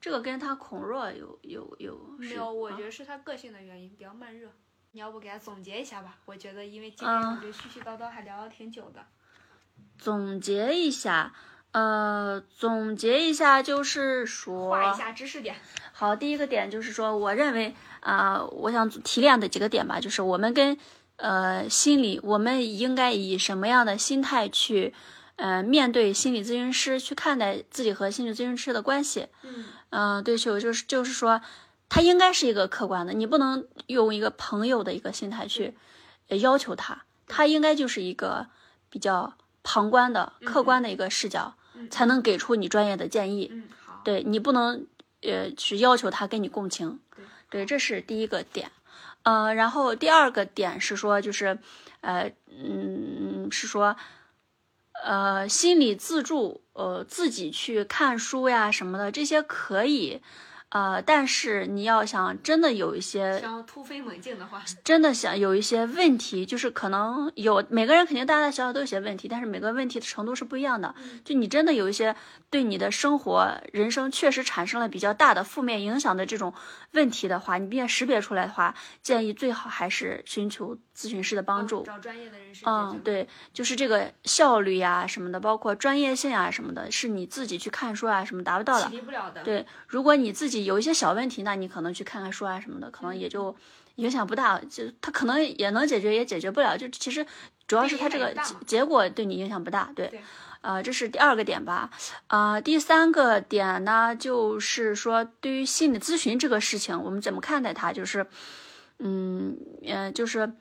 这个跟他恐弱有有有没有？我觉得是他个性的原因，比较慢热。你要不给他总结一下吧？我觉得因为今天我这絮絮叨叨还聊了挺久的。总结一下，呃，总结一下就是说，画一下知识点。好，第一个点就是说，我认为啊，我想提炼的几个点吧，就是我们跟。呃，心理我们应该以什么样的心态去，呃，面对心理咨询师，去看待自己和心理咨询师的关系？嗯，对，就就是就是说，他应该是一个客观的，你不能用一个朋友的一个心态去要求他，他应该就是一个比较旁观的、客观的一个视角，才能给出你专业的建议。对你不能呃去要求他跟你共情。对，这是第一个点。呃，然后第二个点是说，就是，呃，嗯，是说，呃，心理自助，呃，自己去看书呀什么的，这些可以。呃，但是你要想真的有一些想要突飞猛进的话，真的想有一些问题，就是可能有每个人肯定大大小小都有些问题，但是每个问题的程度是不一样的。就你真的有一些对你的生活、人生确实产生了比较大的负面影响的这种问题的话，你并且识别出来的话，建议最好还是寻求咨询师的帮助，找专业的人士。嗯，对，就是这个效率呀什么的，包括专业性啊什么的，是你自己去看书啊什么达不到的。不了的。对，如果你自己。有一些小问题，那你可能去看看书啊什么的，可能也就影响不大。就他可能也能解决，也解决不了。就其实主要是他这个结果对你影响不大。对，呃，这是第二个点吧。啊，第三个点呢，就是说对于心理咨询这个事情，我们怎么看待它？就是，嗯，呃，就是，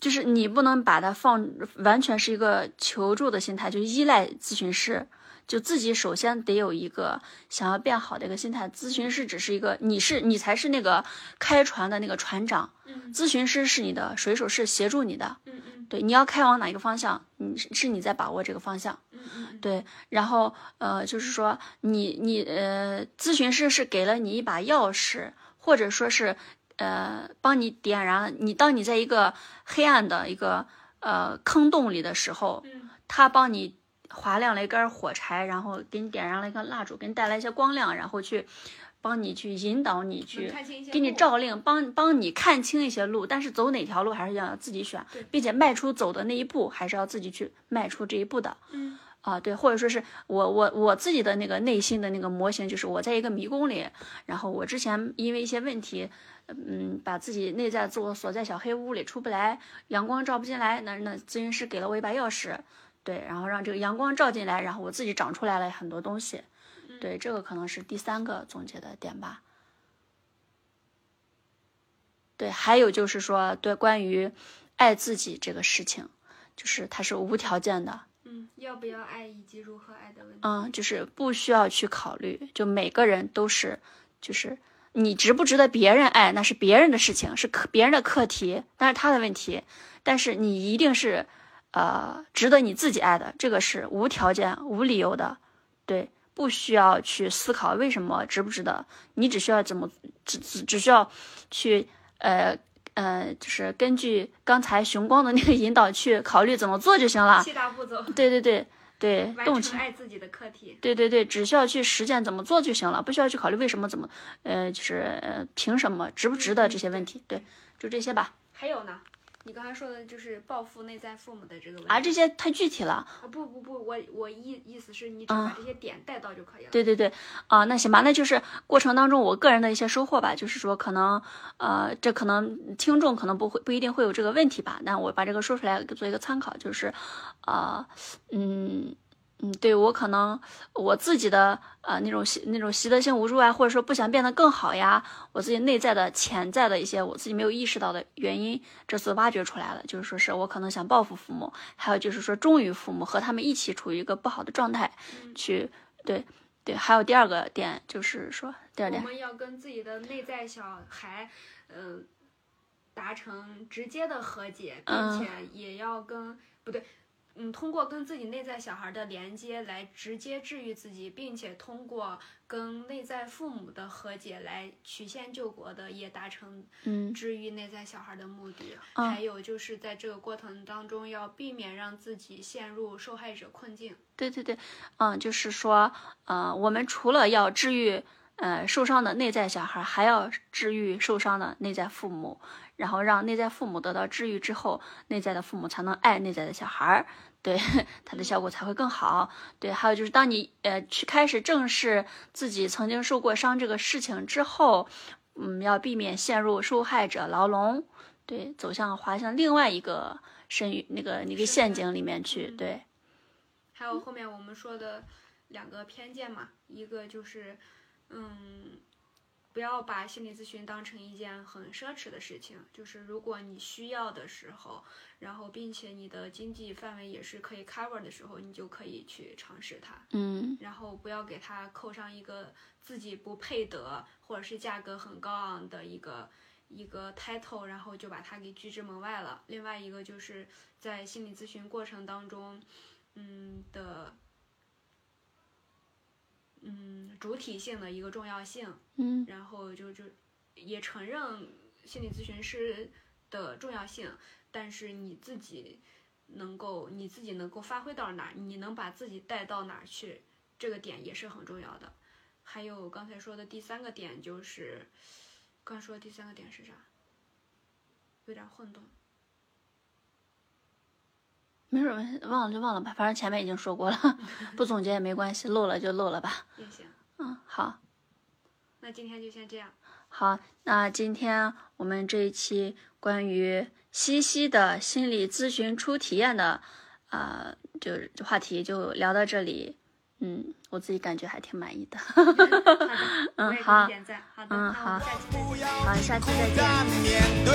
就是你不能把它放完全是一个求助的心态，就依赖咨询师。就自己首先得有一个想要变好的一个心态，咨询师只是一个，你是你才是那个开船的那个船长，咨询师是你的水手，是协助你的，对，你要开往哪一个方向，你是你在把握这个方向，对，然后呃，就是说你你呃，咨询师是给了你一把钥匙，或者说是呃，帮你点燃你，当你在一个黑暗的一个呃坑洞里的时候，他帮你。划亮了一根火柴，然后给你点燃了一根蜡烛，给你带来一些光亮，然后去帮你去引导你去，给你照令，帮帮你看清一些路。但是走哪条路还是要自己选，并且迈出走的那一步还是要自己去迈出这一步的。嗯，啊，对，或者说是我我我自己的那个内心的那个模型，就是我在一个迷宫里，然后我之前因为一些问题，嗯，把自己内在自我锁在小黑屋里出不来，阳光照不进来，那那咨询师给了我一把钥匙。对，然后让这个阳光照进来，然后我自己长出来了很多东西。对，这个可能是第三个总结的点吧。对，还有就是说，对关于爱自己这个事情，就是它是无条件的。嗯，要不要爱以及如何爱的问题。嗯，就是不需要去考虑，就每个人都是，就是你值不值得别人爱，那是别人的事情，是课别人的课题，那是他的问题。但是你一定是。呃，值得你自己爱的，这个是无条件、无理由的，对，不需要去思考为什么值不值得，你只需要怎么，只只只需要去，呃呃，就是根据刚才熊光的那个引导去考虑怎么做就行了。七大步骤。对对对对，动情爱自己的课题。对对对，只需要去实践怎么做就行了，不需要去考虑为什么怎么，呃，就是凭什么值不值得这些问题。对，就这些吧。还有呢？你刚才说的就是报复内在父母的这个问题啊，这些太具体了。啊不不不，我我意意思是你只把这些点带到就可以了。对对对，啊，那行吧，那就是过程当中我个人的一些收获吧，就是说可能，呃，这可能听众可能不会不一定会有这个问题吧，那我把这个说出来做一个参考，就是，呃，嗯。嗯，对我可能我自己的呃那种习那种习得性无助啊，或者说不想变得更好呀，我自己内在的潜在的一些我自己没有意识到的原因，这次挖掘出来了，就是说是我可能想报复父母，还有就是说忠于父母，和他们一起处于一个不好的状态，去对对，还有第二个点就是说第二点，我们要跟自己的内在小孩，嗯、达成直接的和解，并嗯且也要跟、不对。嗯，通过跟自己内在小孩的连接来直接治愈自己，并且通过跟内在父母的和解来曲线救国的，也达成嗯治愈内在小孩的目的。嗯还有就是在这个过程当中，要避免让自己陷入受害者困境。对对对，嗯，就是说，呃，我们除了要治愈呃受伤的内在小孩，还要治愈受伤的内在父母，然后让内在父母得到治愈之后，内在的父母才能爱内在的小孩儿，对 <laughs> 它的效果才会更好。对，还有就是当你呃去开始正视自己曾经受过伤这个事情之后，嗯，要避免陷入受害者牢笼，对，走向滑向另外一个深渊那个那个陷阱里面去，嗯对。还有后面我们说的两个偏见嘛，一个就是，嗯，不要把心理咨询当成一件很奢侈的事情，就是如果你需要的时候，然后并且你的经济范围也是可以 cover 的时候，你就可以去尝试它。嗯然后不要给它扣上一个自己不配得或者是价格很高昂的一个一个 title，然后就把它给拒之门外了。另外一个就是在心理咨询过程当中，嗯的，嗯主体性的一个重要性，嗯然后就就也承认心理咨询师的重要性，但是你自己能够你自己能够发挥到哪儿，你能把自己带到哪儿去，这个点也是很重要的。还有刚才说的第三个点就是，刚说的第三个点是啥？有点混沌。没事儿，没事忘了就忘了吧，反正前面已经说过了，<laughs> 不总结也没关系，漏了就漏了吧。<laughs> 也行，嗯，好，那今天就先这样。好，那今天我们这一期关于西西的心理咨询初体验的，呃，就是话题就聊到这里。嗯，我自己感觉还挺满意的。<laughs> 好的，我也给好你点赞。好的，嗯好下期再见。不要好下期再见面对，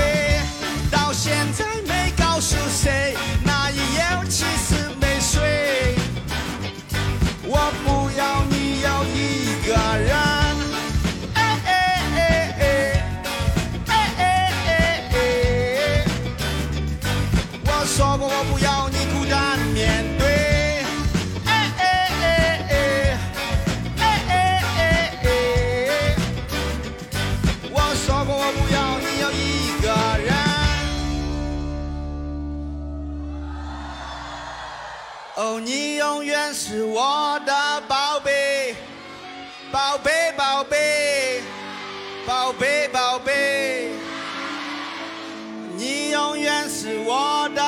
到现在没告诉谁，那一夜其实你永远是我的宝贝宝贝宝贝宝贝宝贝。你永远是我的